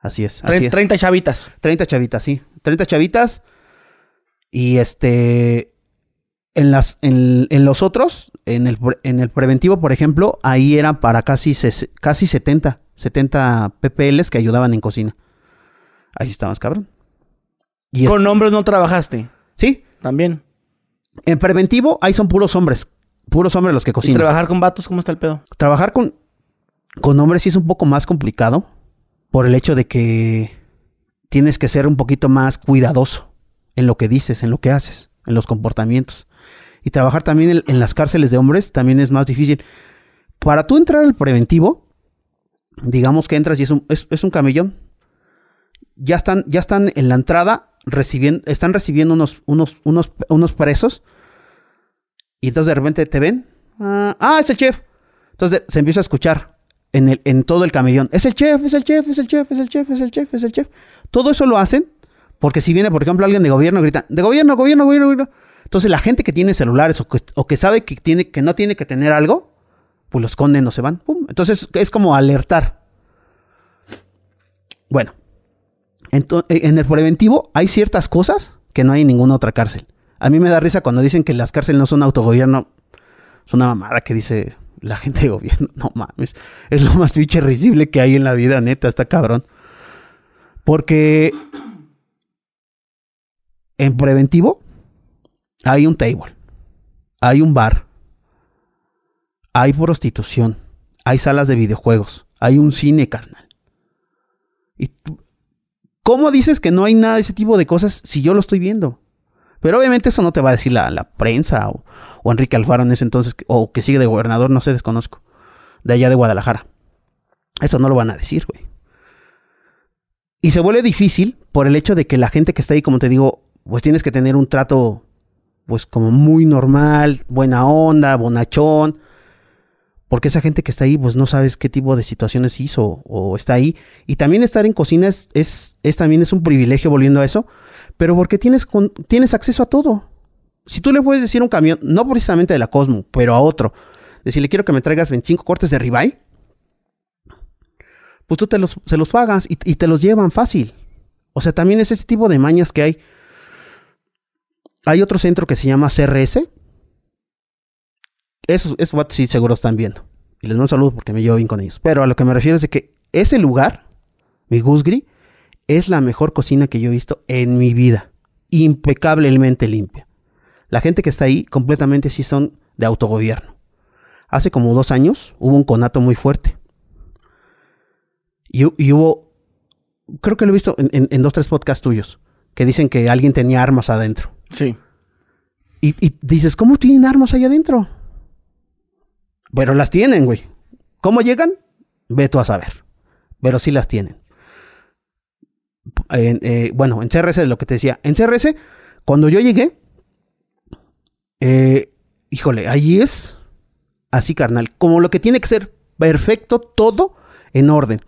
Así es. Así 30 chavitas. 30 chavitas, sí. 30 chavitas. Y este. En, las, en, los otros, en el, en el preventivo, por ejemplo, ahí eran para casi, casi 70, 70 PPLs que ayudaban en cocina. Ahí estabas, cabrón. Y ¿Con hombres no trabajaste? Sí. También. En preventivo, ahí son puros hombres. Puros hombres los que cocinan. ¿Y trabajar con vatos cómo está el pedo? Trabajar con, con hombres sí es un poco más complicado por el hecho de que tienes que ser un poquito más cuidadoso en lo que dices, en lo que haces, en los comportamientos. Y trabajar también en, las cárceles de hombres también es más difícil. Para tú entrar al preventivo, digamos que entras y es un, es, un camellón. Ya están, ya están en la entrada recibiendo, están recibiendo unos, unos, unos, unos presos y entonces de repente te ven. Ah, ah, es el chef. Entonces se empieza a escuchar en, el, en todo el camellón. Es el chef, es el chef, es el chef, es el chef, es el chef, es el chef. Todo eso lo hacen porque si viene, por ejemplo, alguien de gobierno grita, de gobierno, gobierno, gobierno, gobierno. Entonces la gente que tiene celulares o que, sabe que, tiene, que no tiene que tener algo, pues los esconden o se van. Entonces es como alertar. Bueno, en el preventivo hay ciertas cosas que no hay en ninguna otra cárcel. A mí me da risa cuando dicen que las cárceles no son autogobierno. Es una mamada que dice la gente de gobierno. No mames. Es lo más pinche risible que hay en la vida, neta. Está cabrón. Porque en preventivo hay un table. Hay un bar. Hay prostitución. Hay salas de videojuegos. Hay un cine, carnal. ¿Y cómo dices que no hay nada de ese tipo de cosas si yo lo estoy viendo? Pero obviamente eso no te va a decir la, prensa o, Enrique Alfaro en ese entonces, o que sigue de gobernador, no sé, desconozco, de allá de Guadalajara. Eso no lo van a decir, güey. Y se vuelve difícil por el hecho de que la gente que está ahí, como te digo, pues tienes que tener un trato, pues como muy normal, buena onda, bonachón. Porque esa gente que está ahí, pues no sabes qué tipo de situaciones hizo o está ahí. Y también estar en cocina es, es, es también es un privilegio volviendo a eso pero porque tienes, tienes acceso a todo. Si tú le puedes decir un camión, no precisamente de la Cosmo, pero a otro, decirle quiero que me traigas 25 cortes de ribeye, pues tú te los, se los pagas y, te los llevan fácil. O sea, también es ese tipo de mañas que hay. Hay otro centro que se llama CRS. Eso, eso sí seguro están viendo. Y les mando un saludo porque me llevo bien con ellos. Pero a lo que me refiero es de que ese lugar, mi Gusgri, es la mejor cocina que yo he visto en mi vida. Impecablemente limpia. La gente que está ahí completamente sí son de autogobierno. Hace como dos años hubo un conato muy fuerte. Y, hubo, creo que lo he visto en, en, dos, tres podcasts tuyos, que dicen que alguien tenía armas adentro. Sí. Y, y dices, ¿cómo tienen armas ahí adentro? Pero las tienen, güey. ¿Cómo llegan? Ve tú a saber. Pero sí las tienen eh, bueno, en CRS es lo que te decía. En CRS, cuando yo llegué, eh, híjole, ahí es así, carnal. Como lo que tiene que ser perfecto, todo en orden.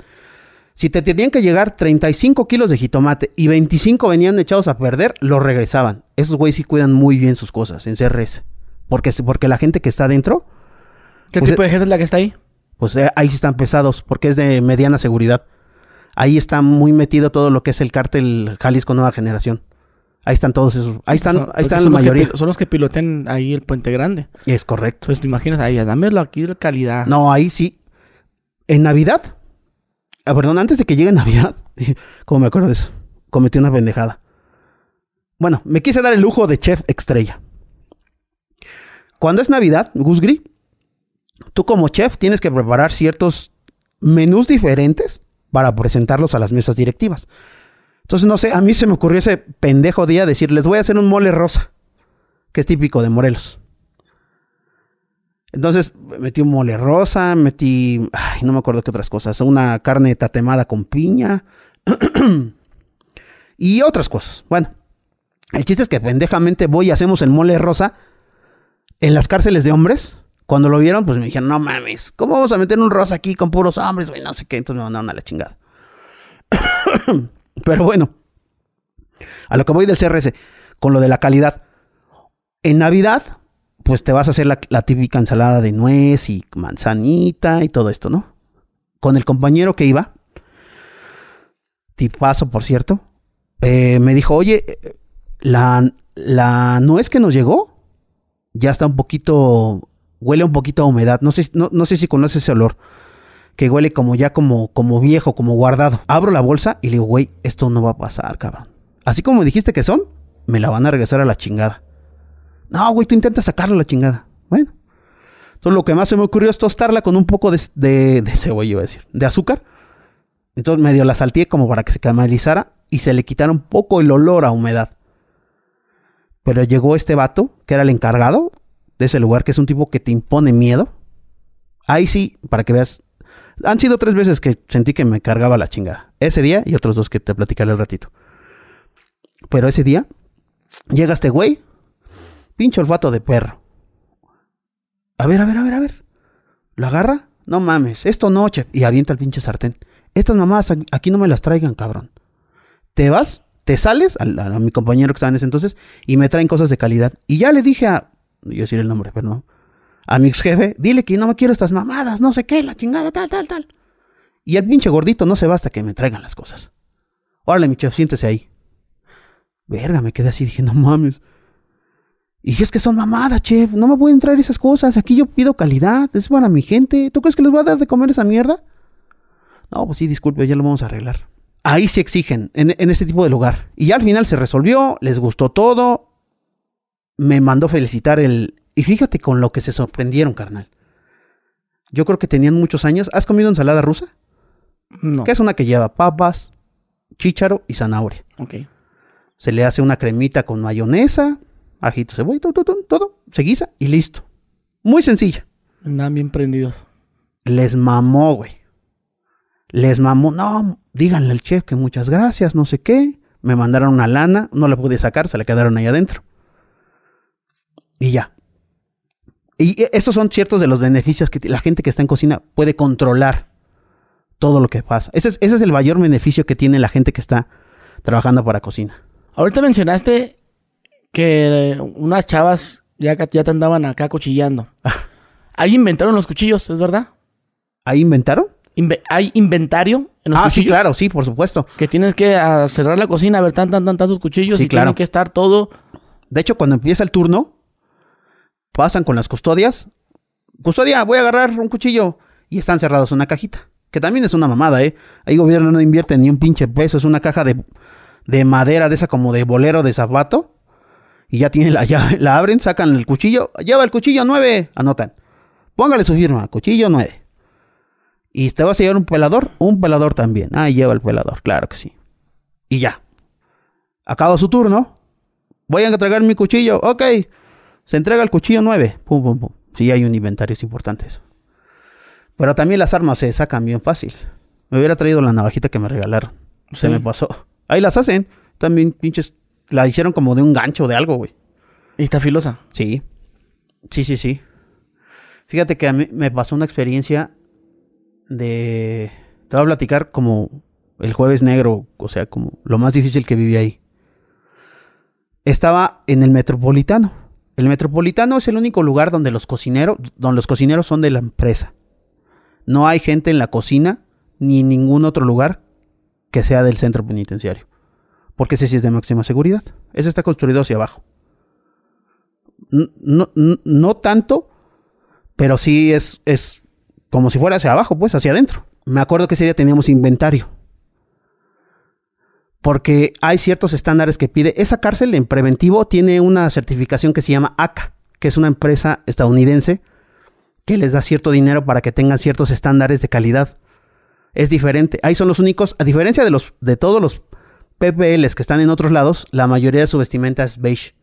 Si te tenían que llegar 35 kilos de jitomate y 25 venían echados a perder, los regresaban. Esos güeyes sí cuidan muy bien sus cosas en CRS. Porque, porque la gente que está adentro. ¿Qué pues, tipo de gente es la que está ahí? Pues eh, ahí sí están pesados, porque es de mediana seguridad. Ahí está muy metido todo lo que es el cártel Jalisco Nueva Generación. Ahí están todos esos. Ahí están, ahí están la mayoría. son los que piloten ahí el Puente Grande. Es correcto. Pues te imaginas ahí, dámelo aquí de calidad. No, ahí sí. En Navidad. Ah, perdón, antes de que llegue Navidad. como me acuerdo de eso. Cometí una pendejada. Bueno, me quise dar el lujo de chef estrella. Cuando es Navidad, Gusgri, tú como chef tienes que preparar ciertos menús diferentes para presentarlos a las mesas directivas. Entonces, no sé, a mí se me ocurrió ese pendejo día decir, les voy a hacer un mole rosa, que es típico de Morelos. Entonces, metí un mole rosa, metí, ay, no me acuerdo qué otras cosas, una carne tatemada con piña y otras cosas. Bueno, el chiste es que pendejamente voy y hacemos el mole rosa en las cárceles de hombres. Cuando lo vieron, pues me dijeron, no mames, ¿cómo vamos a meter un rosa aquí con puros hombres? no sé qué, entonces me mandaron a la chingada. Pero bueno, a lo que voy del CRS, con lo de la calidad. En Navidad, pues te vas a hacer la, típica ensalada de nuez y manzanita y todo esto, ¿no? Con el compañero que iba, tipazo, por cierto, eh, me dijo, oye, la, la nuez que nos llegó ya está un poquito, huele un poquito a humedad. No sé, no, no sé si conoces ese olor que huele como ya como, como viejo, como guardado. Abro la bolsa y le digo, güey, esto no va a pasar, cabrón. Así como dijiste que son, me la van a regresar a la chingada. No, güey, tú intentas sacarla a la chingada. Bueno. Entonces lo que más se me ocurrió es tostarla con un poco de, de, cebolla, iba a decir, de azúcar. Entonces medio la salteé como para que se caramelizara y se le quitara un poco el olor a humedad. Pero llegó este vato, que era el encargado de ese lugar, que es un tipo que te impone miedo. Ahí sí, para que veas han sido tres veces que sentí que me cargaba la chingada. Ese día y otros dos que te platicaré al ratito. Pero ese día, llega este güey, pinche olfato de perro. A ver, a ver, a ver, a ver. ¿Lo agarra? No mames, esto no, Y avienta el pinche sartén. Estas mamás aquí no me las traigan, cabrón. Te vas, te sales, a, a mi compañero que estaba en ese entonces, y me traen cosas de calidad. Y ya le dije a. Yo decir el nombre, pero no a mi ex jefe, dile que no me quiero estas mamadas, no sé qué, la chingada, tal, tal, tal. Y el pinche gordito no se basta que me traigan las cosas. Órale, mi chef, siéntese ahí. Verga, me quedé así, dije, no mames. Y es que son mamadas, chef, no me pueden traer esas cosas. Aquí yo pido calidad, es para mi gente. ¿Tú crees que les voy a dar de comer esa mierda? No, pues sí, disculpe, ya lo vamos a arreglar. Ahí sí exigen, en, en ese tipo de lugar. Y ya al final se resolvió, les gustó todo. Me mandó felicitar el, y fíjate con lo que se sorprendieron, carnal. Yo creo que tenían muchos años. ¿Has comido ensalada rusa? No. Que es una que lleva papas, chícharo y zanahoria. Ok. Se le hace una cremita con mayonesa, ajito, cebolla, todo, todo, todo, se guisa y listo. Muy sencilla. Andan bien prendidos. Les mamó, güey. Les mamó. No, díganle al chef que muchas gracias, no sé qué. Me mandaron una lana, no la pude sacar, se la quedaron ahí adentro. Y ya. Y e, estos son ciertos de los beneficios que la gente que está en cocina puede controlar todo lo que pasa. Ese es, ese es el mayor beneficio que tiene la gente que está trabajando para cocina. Ahorita mencionaste que unas chavas ya, ya te andaban acá cuchillando. Ahí inventaron los cuchillos, ¿es verdad? ¿Ahí inventaron? hay inventario en los ah, sí, claro, sí, por supuesto. Que tienes que ah, cerrar la cocina, a ver tan, tan, tan, tantos cuchillos y tienen que estar todo. De hecho, cuando empieza el turno, pasan con las custodias. Custodia, voy a agarrar un cuchillo. Y están cerrados una cajita. Que también es una mamada, ¿eh? Ahí gobierno no invierte ni un pinche peso. Es una caja de, de madera de esa como de bolero de zapato. Y ya tienen la llave. La abren, sacan el cuchillo. Lleva el cuchillo 9. Anotan. Póngale su firma. Cuchillo 9. ¿Y te vas a llevar un pelador? Un pelador también. Ah, lleva el pelador. Claro que sí. Y ya. Acaba su turno. Voy a entregar mi cuchillo. Ok. Se entrega el cuchillo 9. Pum, pum, pum. Sí, hay un inventario, es importante. Pero también las armas se sacan bien fácil. Me hubiera traído la navajita que me regalaron. Se me pasó. Ahí las hacen. También pinches. La hicieron como de un gancho de algo, güey. ¿Y está filosa? Sí. Sí, sí, sí. Fíjate que a mí me pasó una experiencia de... Te voy a platicar como el jueves negro, o sea, como lo más difícil que viví ahí. Estaba en el metropolitano. El metropolitano es el único lugar donde los cocineros, donde los cocineros son de la empresa. No hay gente en la cocina ni en ningún otro lugar que sea del centro penitenciario. Porque ese sí es de máxima seguridad. Ese está construido hacia abajo. No, no, tanto, pero sí es, es como si fuera hacia abajo, pues hacia adentro. Me acuerdo que ese día teníamos inventario. Porque hay ciertos estándares que pide. Esa cárcel en preventivo tiene una certificación que se llama ACA, que es una empresa estadounidense que les da cierto dinero para que tengan ciertos estándares de calidad. Es diferente. Ahí son los únicos, a diferencia de los de todos los PPLs que están en otros lados, la mayoría de su vestimenta es beige.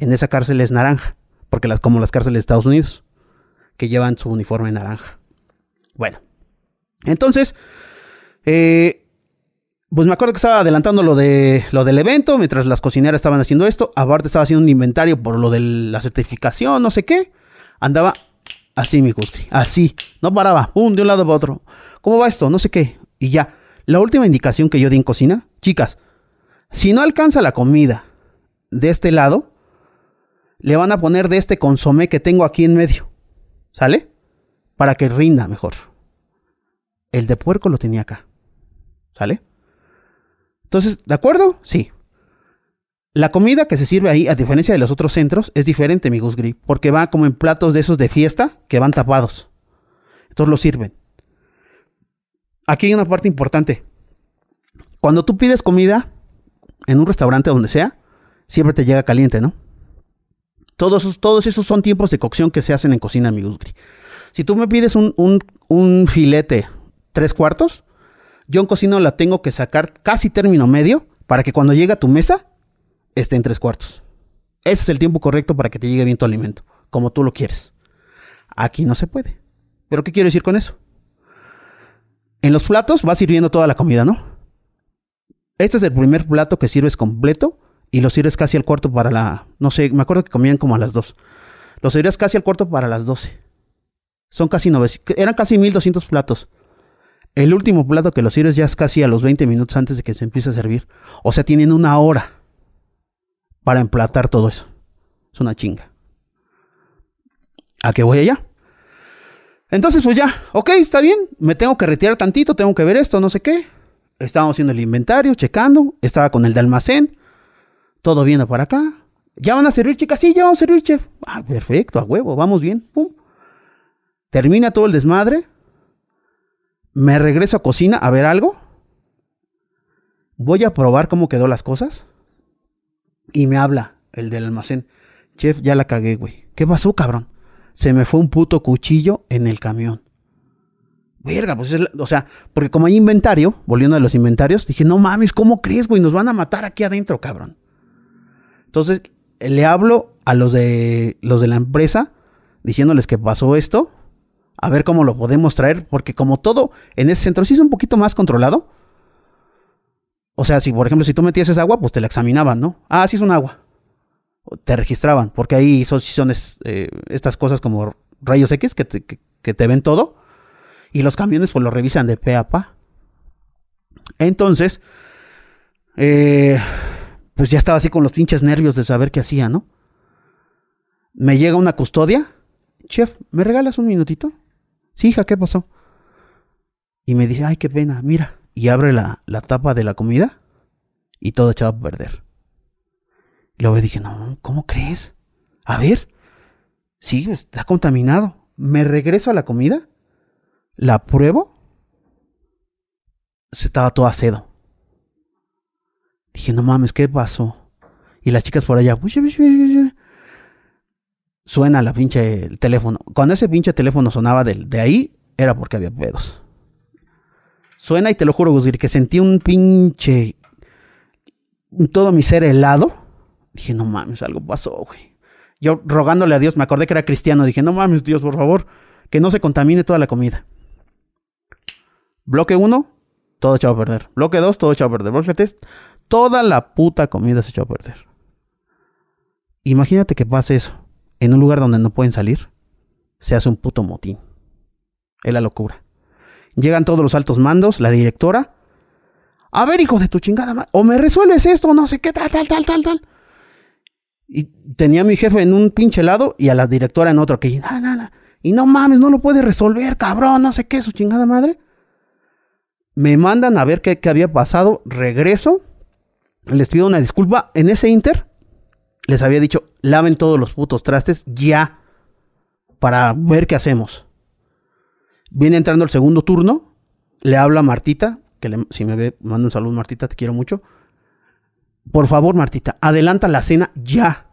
En esa cárcel es naranja, porque las, como las cárceles de Estados Unidos, que llevan su uniforme naranja. Bueno, entonces, eh, pues me acuerdo que estaba adelantando lo, de, lo del evento, mientras las cocineras estaban haciendo esto. Aparte estaba haciendo un inventario por lo de la certificación, no sé qué. Andaba así, mi cuscri, así. No paraba, pum, de un lado para otro. ¿Cómo va esto? No sé qué. Y ya. La última indicación que yo di en cocina, chicas, si no alcanza la comida de este lado, le van a poner de este consomé que tengo aquí en medio. ¿Sale? Para que rinda mejor. El de puerco lo tenía acá. ¿Sale? Entonces, ¿de acuerdo? Sí. La comida que se sirve ahí, a diferencia de los otros centros, es diferente, mi Gris, porque va como en platos de esos de fiesta que van tapados. Entonces lo sirven. Aquí hay una parte importante. Cuando tú pides comida en un restaurante donde sea, siempre te llega caliente, ¿no? Todos esos, todos esos son tiempos de cocción que se hacen en cocina, mi Gris. Si tú me pides un, un, un filete tres cuartos, yo en cocina la tengo que sacar casi término medio para que cuando llegue a tu mesa esté en tres cuartos. Ese es el tiempo correcto para que te llegue bien tu alimento, como tú lo quieres. Aquí no se puede. ¿Pero qué quiero decir con eso? En los platos vas sirviendo toda la comida, ¿no? Este es el primer plato que sirves completo y lo sirves casi al cuarto para la... No sé, me acuerdo que comían como a las dos. Lo sirves casi al cuarto para las doce. Son casi 900... Eran casi 1200 platos. El último plato que lo sirves ya es casi a los 20 minutos antes de que se empiece a servir. O sea, tienen una hora para emplatar todo eso. Es una chinga. ¿A qué voy allá? Entonces, pues ya, ok, está bien. Me tengo que retirar tantito, tengo que ver esto, no sé qué. Estábamos haciendo el inventario, checando. Estaba con el de almacén. Todo viendo para acá. ¿Ya van a servir, chicas? Sí, ya vamos a servir, chef. Ah, perfecto, a huevo, vamos bien. Pum. Termina todo el desmadre me regreso a cocina a ver algo. Voy a probar cómo quedó las cosas. Y me habla el del almacén. Chef, ya la cagué, güey. ¿Qué pasó, cabrón? Se me fue un puto cuchillo en el camión. Verga, pues es, o sea, porque como hay inventario, volviendo a los inventarios, dije, no mames, ¿cómo crees, güey? Nos van a matar aquí adentro, cabrón. Entonces, le hablo a los de los de la empresa diciéndoles que pasó esto a ver cómo lo podemos traer, porque como todo en ese centro sí es un poquito más controlado. O sea, si por ejemplo, si tú metías agua, pues te la examinaban, ¿no? Ah, sí es un agua. Te registraban, porque ahí son, son eh, estas cosas como rayos X que te, que, te, ven todo. Y los camiones pues lo revisan de pe a pa. Entonces, eh, pues ya estaba así con los pinches nervios de saber qué hacía, ¿no? Me llega una custodia. Chef, ¿me regalas un minutito? Sí, hija, ¿qué pasó? Y me dice, ay, qué pena, mira. Y abre la, tapa de la comida y todo echado a perder. Y luego dije, no, ¿cómo crees? A ver. Sí, está contaminado. Me regreso a la comida, la pruebo, se estaba todo acedo. Dije, no mames, ¿qué pasó? Y las chicas por allá, suena la pinche teléfono. Cuando ese pinche teléfono sonaba de, ahí, era porque había pedos. Suena y te lo juro, Gusgir, que sentí un pinche. Todo mi ser helado. Dije, no mames, algo pasó, güey. Yo rogándole a Dios, me acordé que era cristiano. Dije, no mames, Dios, por favor, que no se contamine toda la comida. Bloque 1, todo echado a perder. Bloque 2, todo echado a perder. Bloque 3, toda la puta comida se echó a perder. Imagínate que pase eso en un lugar donde no pueden salir. Se hace un puto motín. Es la locura. Llegan todos los altos mandos, la directora. A ver, hijo de tu chingada O me resuelves esto, no sé qué, tal, tal, tal, tal, tal. Y tenía a mi jefe en un pinche lado y a la directora en otro. Que, nada, nada. Y no mames, no lo puede resolver, cabrón, no sé qué, su chingada madre. Me mandan a ver qué, qué había pasado. Regreso. Les pido una disculpa. En ese inter, les había dicho, laven todos los putos trastes ya. Para ver qué hacemos. Viene entrando el segundo turno. Le habla a Martita. Que si me ve, manda un saludo, Martita, te quiero mucho. Por favor, Martita, adelanta la cena ya.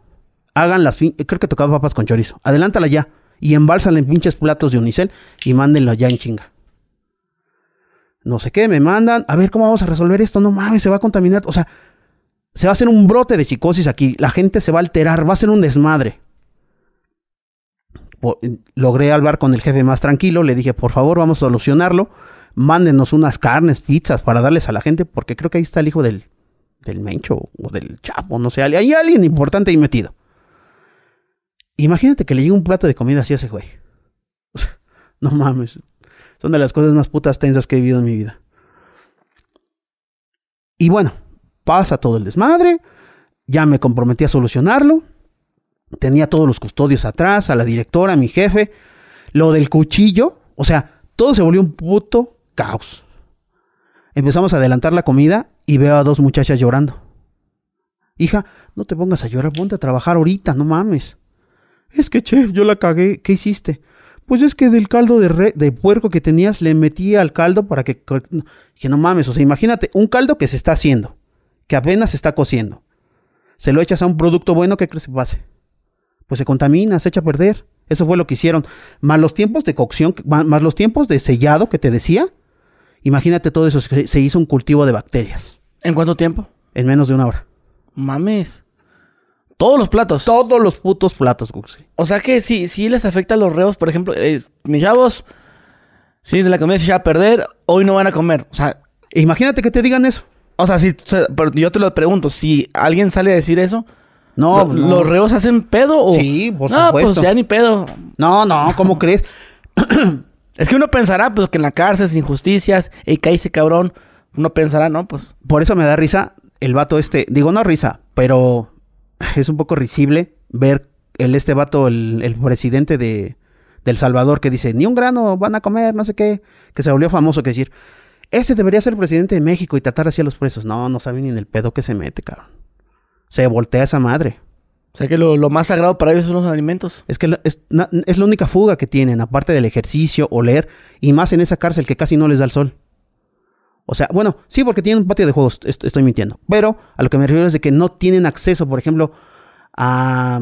Hagan las creo que tocaba papas con chorizo. Adelántala ya. Y embálsala en pinches platos de unicel y mándenlo ya en chinga. No sé qué, me mandan. A ver, ¿cómo vamos a resolver esto? No mames, se va a contaminar. O sea, se va a hacer un brote de psicosis aquí. La gente se va a alterar, va a ser un desmadre. Logré hablar con el jefe más tranquilo. Le dije, por favor, vamos a solucionarlo. Mándenos unas carnes, pizzas para darles a la gente, porque creo que ahí está el hijo del, del Mencho o del Chapo, no sé. Hay alguien importante ahí metido. Imagínate que le llegue un plato de comida así a ese güey. no mames. Son de las cosas más putas tensas que he vivido en mi vida. Y bueno, pasa todo el desmadre. Ya me comprometí a solucionarlo. Tenía todos los custodios atrás, a la directora, a mi jefe. Lo del cuchillo. O sea, todo se volvió un puto caos. Empezamos a adelantar la comida y veo a dos muchachas llorando. Hija, no te pongas a llorar, ponte a trabajar ahorita, no mames. Es que, chef, yo la cagué. ¿Qué hiciste? Pues es que del caldo de, de puerco que tenías le metí al caldo para que... Dije, no mames, o sea, imagínate, un caldo que se está haciendo, que apenas se está cociendo. Se lo echas a un producto bueno, ¿qué crees que pase? Pues se contamina, se echa a perder. Eso fue lo que hicieron. Más los tiempos de cocción, más los tiempos de sellado que te decía. Imagínate todo eso, se hizo un cultivo de bacterias. ¿En cuánto tiempo? En menos de una hora. Mames. Todos los platos. Todos los putos platos, Guxi. O sea que si, si les afecta a los reos, por ejemplo, eh, mis chavos, si de la comida se echa a perder, hoy no van a comer. O sea. Imagínate que te digan eso. O sea, si yo te lo pregunto, si alguien sale a decir eso, no, ¿los reos hacen pedo o? Sí, por no, pues ya ni pedo. No, no, ¿cómo crees? es que uno pensará, pues, que en la cárcel, sin injusticias, y ese cabrón, uno pensará, ¿no? Pues. Por eso me da risa el vato este, digo no risa, pero es un poco risible ver el este vato, el, presidente de, El Salvador, que dice, ni un grano van a comer, no sé qué, que se volvió famoso que decir, ese debería ser el presidente de México y tratar así a los presos. No, no sabe ni en el pedo que se mete, cabrón. Se voltea esa madre. O sea que lo, más sagrado para ellos son los alimentos. Es que es, es, la única fuga que tienen, aparte del ejercicio, oler, y más en esa cárcel que casi no les da el sol. O sea, bueno, sí, porque tienen un patio de juegos, estoy mintiendo. Pero a lo que me refiero es de que no tienen acceso, por ejemplo, a...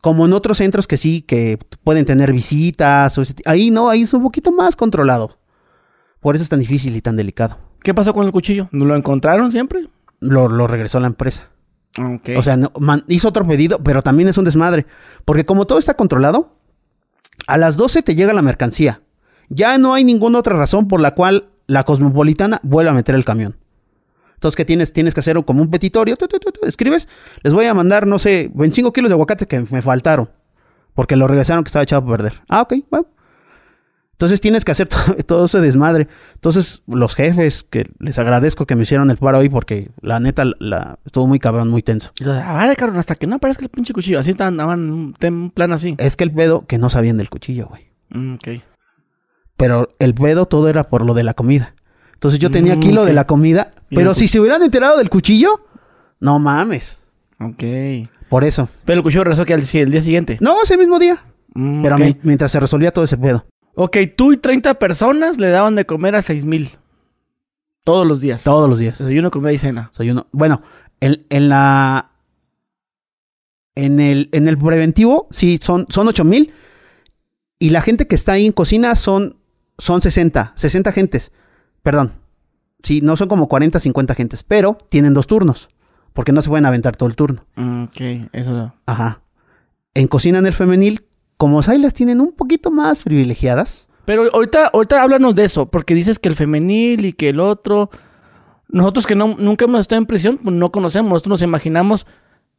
Como en otros centros que sí, que pueden tener visitas. ahí no, ahí es un poquito más controlado. Por eso es tan difícil y tan delicado. ¿Qué pasó con el cuchillo? ¿No lo encontraron siempre? Lo, regresó a la empresa. O sea, hizo otro pedido, pero también es un desmadre. Porque como todo está controlado, a las 12 te llega la mercancía. Ya no hay ninguna otra razón por la cual la cosmopolitana vuelve a meter el camión. Entonces, ¿qué tienes? Tienes que hacer como un petitorio. escribes, les voy a mandar, no sé, 25 kilos de aguacate que me faltaron. Porque lo regresaron que estaba echado a perder. Ah, ok, bueno. Entonces tienes que hacer todo, ese desmadre. Entonces, los jefes, que les agradezco que me hicieron el paro hoy porque la neta la, estuvo muy cabrón, muy tenso. A ver, cabrón, hasta que no aparezca el pinche cuchillo. Así andaban en un plan así. Es que el pedo que no sabían del cuchillo, güey. Mm, ok. Pero el pedo todo era por lo de la comida. Entonces yo tenía aquí lo de la comida. Pero si se hubieran enterado del cuchillo, no mames. Ok. Por eso. Pero el cuchillo regresó que el, día siguiente. No, ese mismo día. Mm, pero mientras se resolvía todo ese pedo. Ok, tú y 30 personas le daban de comer a seis mil. Todos los días. Todos los días. Desayuno, comida y cena. Desayuno. Bueno, en, en la. En el, en el preventivo, sí, son, son 8 mil. Y la gente que está ahí en cocina son son 60, 60 gentes. Perdón. Sí, no son como 40, 50 gentes, pero tienen dos turnos. Porque no se pueden aventar todo el turno. Mm, ok, eso. Ajá. En cocina en el femenil, como las tienen un poquito más privilegiadas, Pero ahorita, ahorita háblanos de eso, porque dices que el femenil y que el otro. Nosotros que no, nunca hemos estado en prisión, pues no conocemos. Nosotros nos imaginamos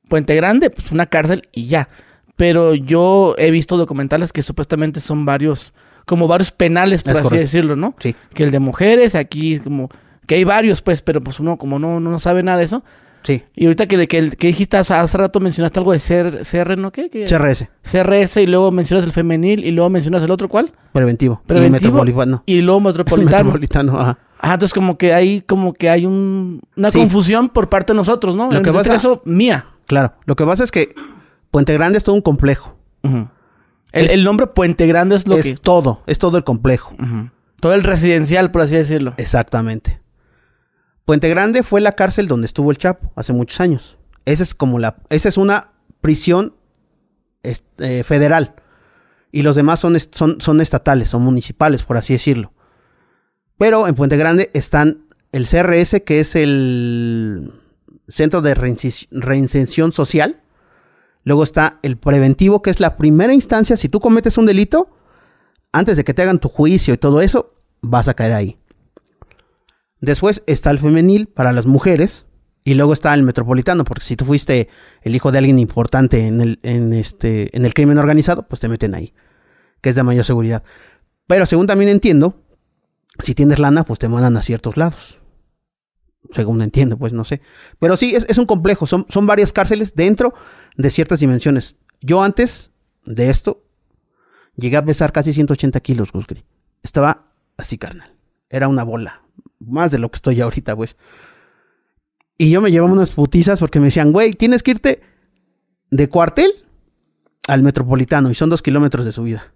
Puente Grande, pues una cárcel y ya. Pero yo he visto documentales que supuestamente son varios, como varios penales, por así decirlo, ¿no? Sí. Que el de mujeres, aquí como, que hay varios, pues, pero pues uno como no, no sabe nada de eso. Sí. Y ahorita que, que, que dijiste hace, rato, mencionaste algo de CR, CR ¿no? ¿Qué? ¿Qué? CRS. CRS y luego mencionas el femenil y luego mencionas el otro, ¿cuál? Preventivo. Preventivo. Y metropolitano. Y luego metropolitano. metropolitano, ajá. Ah, entonces como que hay, como que hay un, una confusión por parte de nosotros, ¿no? Lo en que este pasa, caso, mía. Claro. Lo que pasa es que Puente Grande es todo un complejo. el, es, el, nombre Puente Grande es lo es que... todo. Es todo el complejo. Todo el residencial, por así decirlo. Exactamente. Puente Grande fue la cárcel donde estuvo el Chapo hace muchos años. Esa es como la, esa es una prisión eh, federal. Y los demás son, son, son estatales, son municipales, por así decirlo. Pero en Puente Grande están el CRS, que es el Centro de Reinserción Social. Luego está el preventivo, que es la primera instancia. Si tú cometes un delito, antes de que te hagan tu juicio y todo eso, vas a caer ahí. Después está el femenil para las mujeres. Y luego está el metropolitano, porque si tú fuiste el hijo de alguien importante en el, en este, en el crimen organizado, pues te meten ahí, que es de mayor seguridad. Pero según también entiendo, si tienes lana, pues te mandan a ciertos lados. Según entiendo, pues no sé. Pero sí, es, un complejo, son, son varias cárceles dentro de ciertas dimensiones. Yo antes de esto, llegué a pesar casi 180 kilos, Gusgri. Estaba así, carnal. Era una bola. Más de lo que estoy ahorita, pues. Y yo me llevaba unas putizas porque me decían, güey, tienes que irte de cuartel al metropolitano y son dos kilómetros de subida.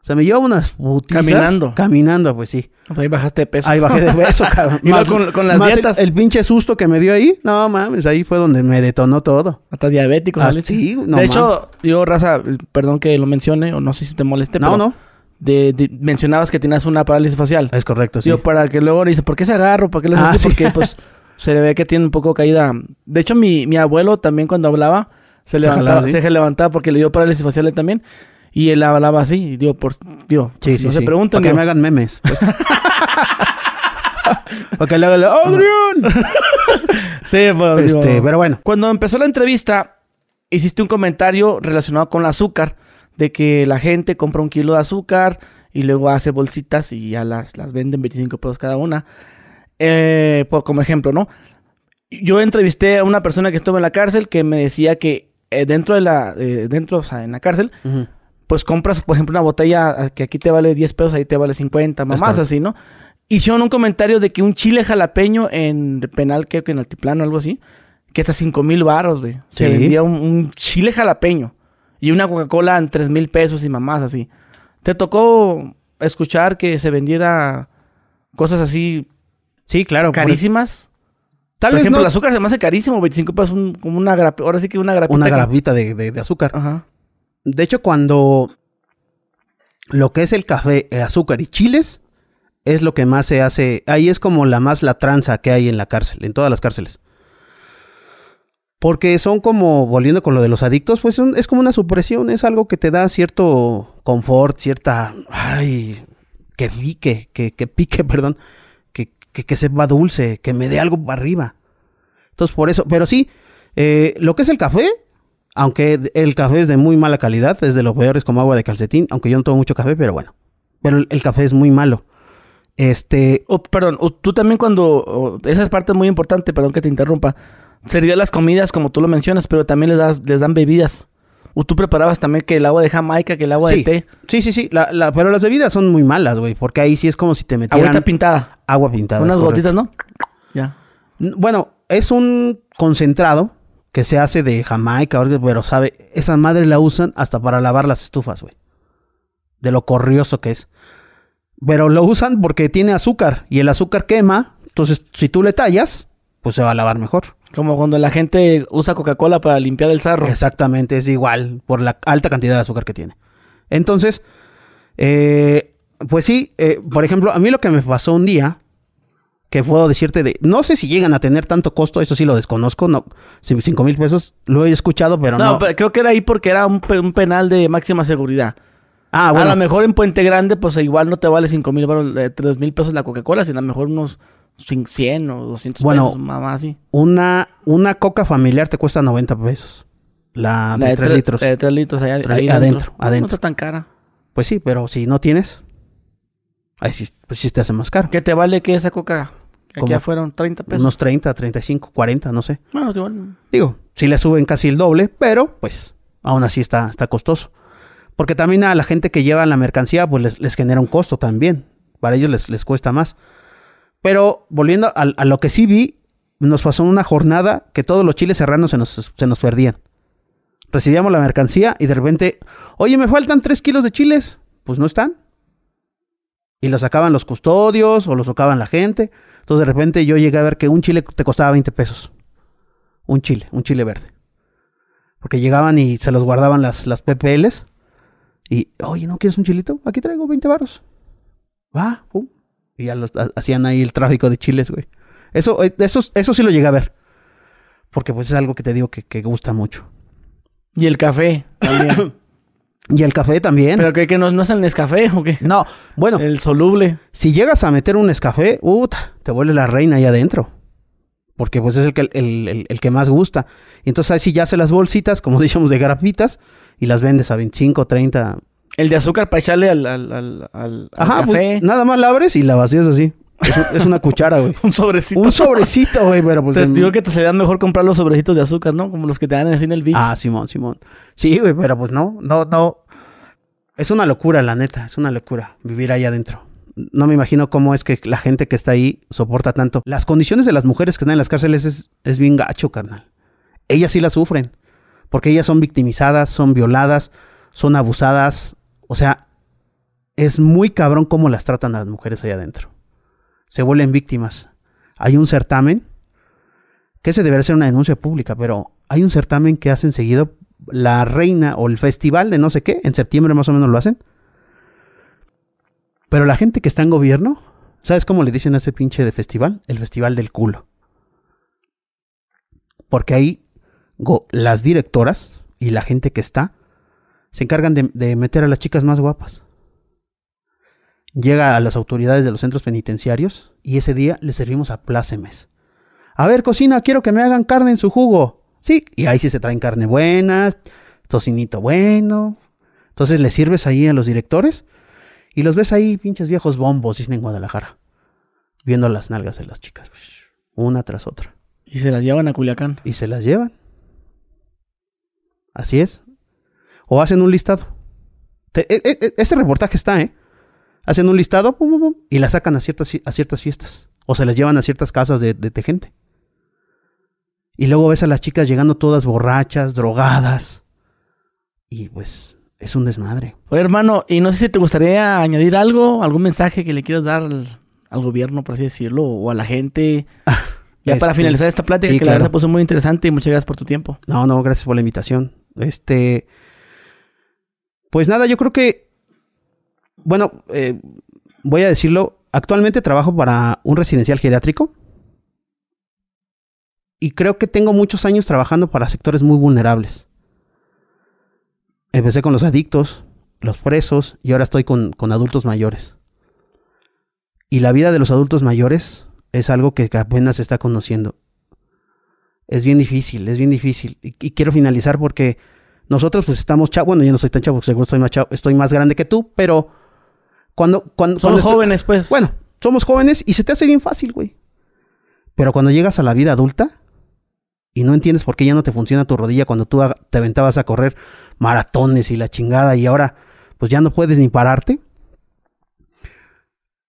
O sea, me llevaba unas putizas. Caminando. Caminando, pues sí. Ahí bajaste de peso. Ahí bajé de peso, cabrón. más, con, con, las dietas. El, el, pinche susto que me dio ahí, no mames, ahí fue donde me detonó todo. Hasta diabético. Ah, sí, no, de mames. hecho, yo, raza, perdón que lo mencione, o no sé si te moleste, no, pero... No, de, de, mencionabas que tenías una parálisis facial. Es correcto, sí. Yo, para que luego le dice, ¿por qué se agarro? ¿Por qué le Ah, así? sí. Porque, pues, se le ve que tiene un poco caída. De hecho, mi, mi abuelo también cuando hablaba, se levantaba, jalaba, ¿sí? se levantaba porque le dio parálisis facial también. Y él hablaba así, y digo, por, digo, Sí, pues, sí, no se preguntan. Para que digo, me hagan memes. pues. Para que le ¡Adrián! Sí, pues, digo, Este, pero bueno. Cuando empezó la entrevista, hiciste un comentario relacionado con el azúcar, de que la gente compra un kilo de azúcar y luego hace bolsitas y ya las, las venden 25 pesos cada una. Eh, por- como ejemplo, ¿no? Yo entrevisté a una persona que estuvo en la cárcel que me decía que eh, dentro de la, eh, dentro, o sea, en la cárcel, pues compras, por ejemplo, una botella ah, que aquí te vale 10 pesos, ahí te vale 50, mamás correcto. así, ¿no? Hicieron un comentario de que un chile jalapeño en penal, creo que en Altiplano o algo así, que hasta 5 mil baros, güey. Se Sí. vendía un, un chile jalapeño y una Coca-Cola en 3 mil pesos y mamás así. ¿Te tocó escuchar que se vendiera cosas así Sí, claro. carísimas? Tal por vez ejemplo, no el azúcar se me hace carísimo, 25 pesos, un- como una grapa, ahora sí que una grapita. una que- grapita de, de- de azúcar. Ajá. De hecho, cuando lo que es el café, el azúcar y chiles es lo que más se hace. Ahí es como la más la tranza que hay en la cárcel, en todas las cárceles. Porque son como, volviendo con lo de los adictos, pues es como una supresión, es algo que te da cierto confort, cierta, ay, que pique, que, que pique, perdón, que, que, que sepa dulce, que me dé algo para arriba. Entonces, por eso, pero sí, eh, lo que es el café, aunque el café es de muy mala calidad, es de lo peor, es como agua de calcetín, aunque yo no tomo mucho café, pero bueno. Pero el, café es muy malo. Este, O, perdón, o tú también cuando... o- esa es parte muy importante, perdón que te interrumpa. Sería las comidas, como tú lo mencionas, pero también les, das, les dan bebidas. O tú preparabas también que el agua de Jamaica, que el agua sí, de té. sí, sí, sí, la- la- pero las bebidas son muy malas, güey, porque ahí sí es como si te metieran Agüita pintada. agua pintada. Unas gotitas, ¿no? Ya. Bueno, es un concentrado que se hace de Jamaica, pero sabe, esa madre la usan hasta para lavar las estufas, güey. De lo corrioso que es. Pero lo usan porque tiene azúcar y el azúcar quema, entonces si tú le tallas, pues se va a lavar mejor. Como cuando la gente usa Coca-Cola para limpiar el sarro. Exactamente, es igual por la alta cantidad de azúcar que tiene. Entonces, eh, pues sí, eh, por ejemplo, a mí lo que me pasó un día, que puedo decirte de, no sé si llegan a tener tanto costo, eso sí lo desconozco, no, cinco mil pesos, lo he escuchado, pero no, no. pero creo que era ahí porque era un, un penal de máxima seguridad. Ah, bueno. A lo mejor en Puente Grande, pues igual no te vale 5 mil, 3 mil pesos la Coca-Cola, sino a lo mejor unos 100 o 200 pesos, más así. Una, una coca familiar te cuesta 90 pesos. La de, 3 litros. de 3 litros allá, ahí adentro. adentro. No está tan cara. Pues sí, pero si no tienes, ahí sí, pues sí te hace más caro. ¿Qué te vale que esa coca? Aquí ya fueron 30 pesos. Unos 30, 35, 40, no sé. Bueno, igual. Digo, sí le suben casi el doble, pero pues aún así está, está costoso. Porque también a la gente que lleva la mercancía, pues les, les genera un costo también. Para ellos les, les cuesta más. Pero volviendo a, lo que sí vi, nos pasó una jornada que todos los chiles serranos se nos, se nos perdían. Recibíamos la mercancía y de repente, oye, me faltan tres kilos de chiles. Pues no están. Y los sacaban los custodios o los sacaban la gente. Entonces de repente yo llegué a ver que un chile te costaba 20 pesos. Un chile, un chile verde. Porque llegaban y se los guardaban las, las PPLs. Y, oye, ¿no quieres un chilito? Aquí traigo 20 varos. Va, pum. Y ya los, hacían ahí el tráfico de chiles, güey. Eso, eh, eso, eso sí lo llegué a ver. Porque pues es algo que te digo que, que gusta mucho. Y el café también. y el café también. ¿Pero que, que no, no es el Nescafé o qué? No, bueno. El soluble. Si llegas a meter un Nescafé, uh, te vuelves la reina ahí adentro. Porque pues es el que, el, el, que más gusta. Y entonces ahí sí ya hace las bolsitas, como decíamos, de grapitas. Y las vendes a 25, 30. El de azúcar para echarle al, al, al, Ajá, pues, café. nada más la abres y la vacías así. Es, una cuchara, güey. un sobrecito. Un sobrecito, güey, pero pues... Te digo que te sería mejor comprar los sobrecitos de azúcar, ¿no? Como los que te dan en el beach. Ah, Simón, Simón. Sí, güey, pero pues no, no, no. Es una locura, la neta. Es una locura vivir ahí adentro. No me imagino cómo es que la gente que está ahí soporta tanto. Las condiciones de las mujeres que están en las cárceles es, es bien gacho, carnal. Ellas sí las sufren. Porque ellas son victimizadas, son violadas, son abusadas. O sea, es muy cabrón cómo las tratan a las mujeres ahí adentro se vuelven víctimas. Hay un certamen, que ese debería ser una denuncia pública, pero hay un certamen que hacen seguido la reina o el festival de no sé qué, en septiembre más o menos lo hacen. Pero la gente que está en gobierno, ¿sabes cómo le dicen a ese pinche de festival? El festival del culo. Porque ahí las directoras y la gente que está se encargan de meter a las chicas más guapas llega a las autoridades de los centros penitenciarios y ese día le servimos a plácemes. A ver, cocina, quiero que me hagan carne en su jugo. Sí, y ahí sí se traen carne buena, tocinito bueno. Entonces le sirves ahí a los directores y los ves ahí, pinches viejos bombos, dicen en Guadalajara, viendo las nalgas de las chicas, una tras otra. Y se las llevan a Culiacán. Y se las llevan. Así es. O hacen un listado. E, e, e, ese reportaje está, ¿eh? hacen un listado y la sacan a ciertas, a ciertas fiestas. O se las llevan a ciertas casas de, de, gente. Y luego ves a las chicas llegando todas borrachas, drogadas. Y pues es un desmadre. Oye, hermano, y no sé si te gustaría añadir algo, algún mensaje que le quieras dar al, gobierno, por así decirlo, o a la gente. ya para este, finalizar esta plática, que la verdad se puso muy interesante y muchas gracias por tu tiempo. No, no, gracias por la invitación. Este. Pues nada, yo creo que bueno, eh, voy a decirlo, actualmente trabajo para un residencial geriátrico y creo que tengo muchos años trabajando para sectores muy vulnerables. Empecé con los adictos, los presos y ahora estoy con, adultos mayores. Y la vida de los adultos mayores es algo que apenas se está conociendo. Es bien difícil, es bien difícil. Y, quiero finalizar porque nosotros pues estamos chavos, bueno, yo no soy tan chavo, seguro estoy más, chavo, estoy más grande que tú, pero cuando, cuando, somos jóvenes, pues. Bueno, somos jóvenes y se te hace bien fácil, güey. Pero cuando llegas a la vida adulta y no entiendes por qué ya no te funciona tu rodilla cuando tú te aventabas a correr maratones y la chingada y ahora pues ya no puedes ni pararte.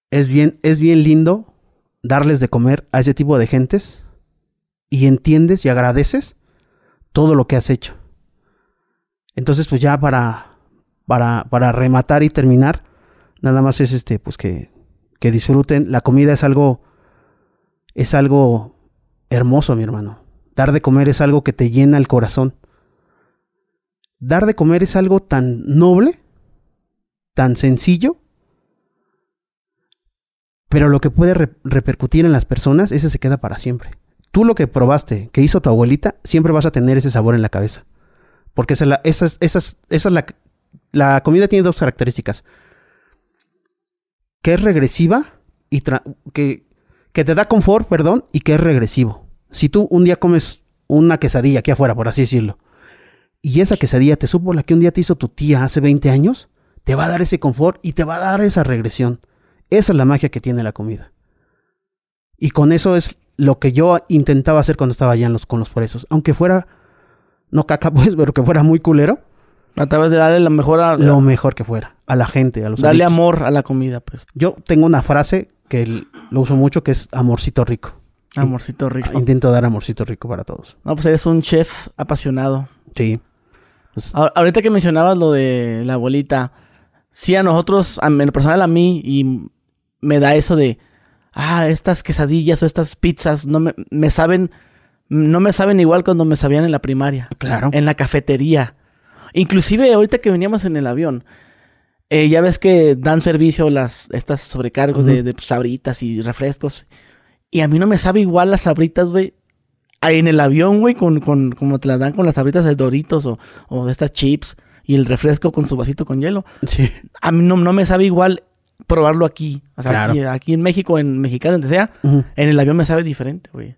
Es bien, es bien lindo darles de comer a ese tipo de gentes y entiendes y agradeces todo lo que has hecho. Entonces, pues ya para, para, para rematar y terminar, Nada más es este, pues que, que disfruten. La comida es algo, es algo hermoso, mi hermano. Dar de comer es algo que te llena el corazón. Dar de comer es algo tan noble, tan sencillo, pero lo que puede repercutir en las personas, ese se queda para siempre. Tú lo que probaste, que hizo tu abuelita, siempre vas a tener ese sabor en la cabeza. Porque esa es la, esa es, esa es, esa es la La comida tiene dos características. Que es regresiva y que, que te da confort, perdón, y que es regresivo. Si tú un día comes una quesadilla aquí afuera, por así decirlo, y esa quesadilla te supo la que un día te hizo tu tía hace 20 años, te va a dar ese confort y te va a dar esa regresión. Esa es la magia que tiene la comida. Y con eso es lo que yo intentaba hacer cuando estaba allá los, con los presos. Aunque fuera, no caca pues, pero que fuera muy culero. Tratabas de darle lo mejor a... Lo mejor que fuera. A la gente, a los Darle amor a la comida, pues. Yo tengo una frase que lo uso mucho que es amorcito rico. Amorcito rico. Intento dar amorcito rico para todos. No, pues eres un chef apasionado. Sí. Pues ahorita que mencionabas lo de la abuelita, sí a nosotros, en lo personal a mí, y me da eso de, ah, estas quesadillas o estas pizzas no me, me saben, no me saben igual cuando me sabían en la primaria. Claro. En la cafetería. Inclusive ahorita que veníamos en el avión, eh, ya ves que dan servicio las, estas sobrecargos de, de, sabritas y refrescos. Y a mí no me sabe igual las sabritas, güey. En el avión, güey, con, con, como te las dan con las sabritas de Doritos o, o estas chips y el refresco con su vasito con hielo. Sí. A mí no, no me sabe igual probarlo aquí. O sea, aquí, en México, en mexicano, donde sea, en el avión me sabe diferente, güey.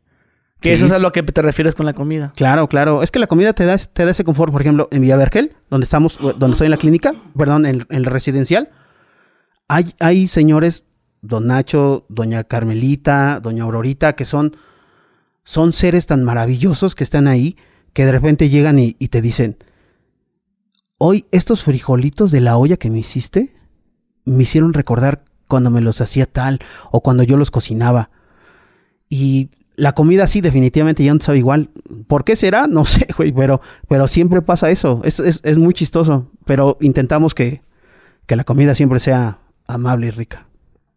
Que eso es a lo que te refieres con la comida. Claro, claro. Es que la comida te da, te da ese confort. Por ejemplo, en Villavergel, donde estamos, donde estoy en la clínica, perdón, en, el residencial, hay, hay señores, don Nacho, doña Carmelita, doña Aurorita, que son, son seres tan maravillosos que están ahí, que de repente llegan y, y te dicen, hoy estos frijolitos de la olla que me hiciste, me hicieron recordar cuando me los hacía tal o cuando yo los cocinaba. Y la comida sí, definitivamente ya no sabe igual. ¿Por qué será? No sé, güey, pero, pero siempre pasa eso. Es, es, muy chistoso, pero intentamos que, que la comida siempre sea amable y rica.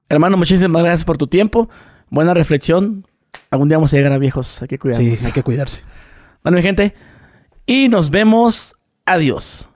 Hermano, muchísimas gracias por tu tiempo. Buena reflexión. Algún día vamos a llegar a viejos. Hay que cuidarnos. Sí, hay que cuidarse. Bueno, mi gente. Y nos vemos. Adiós.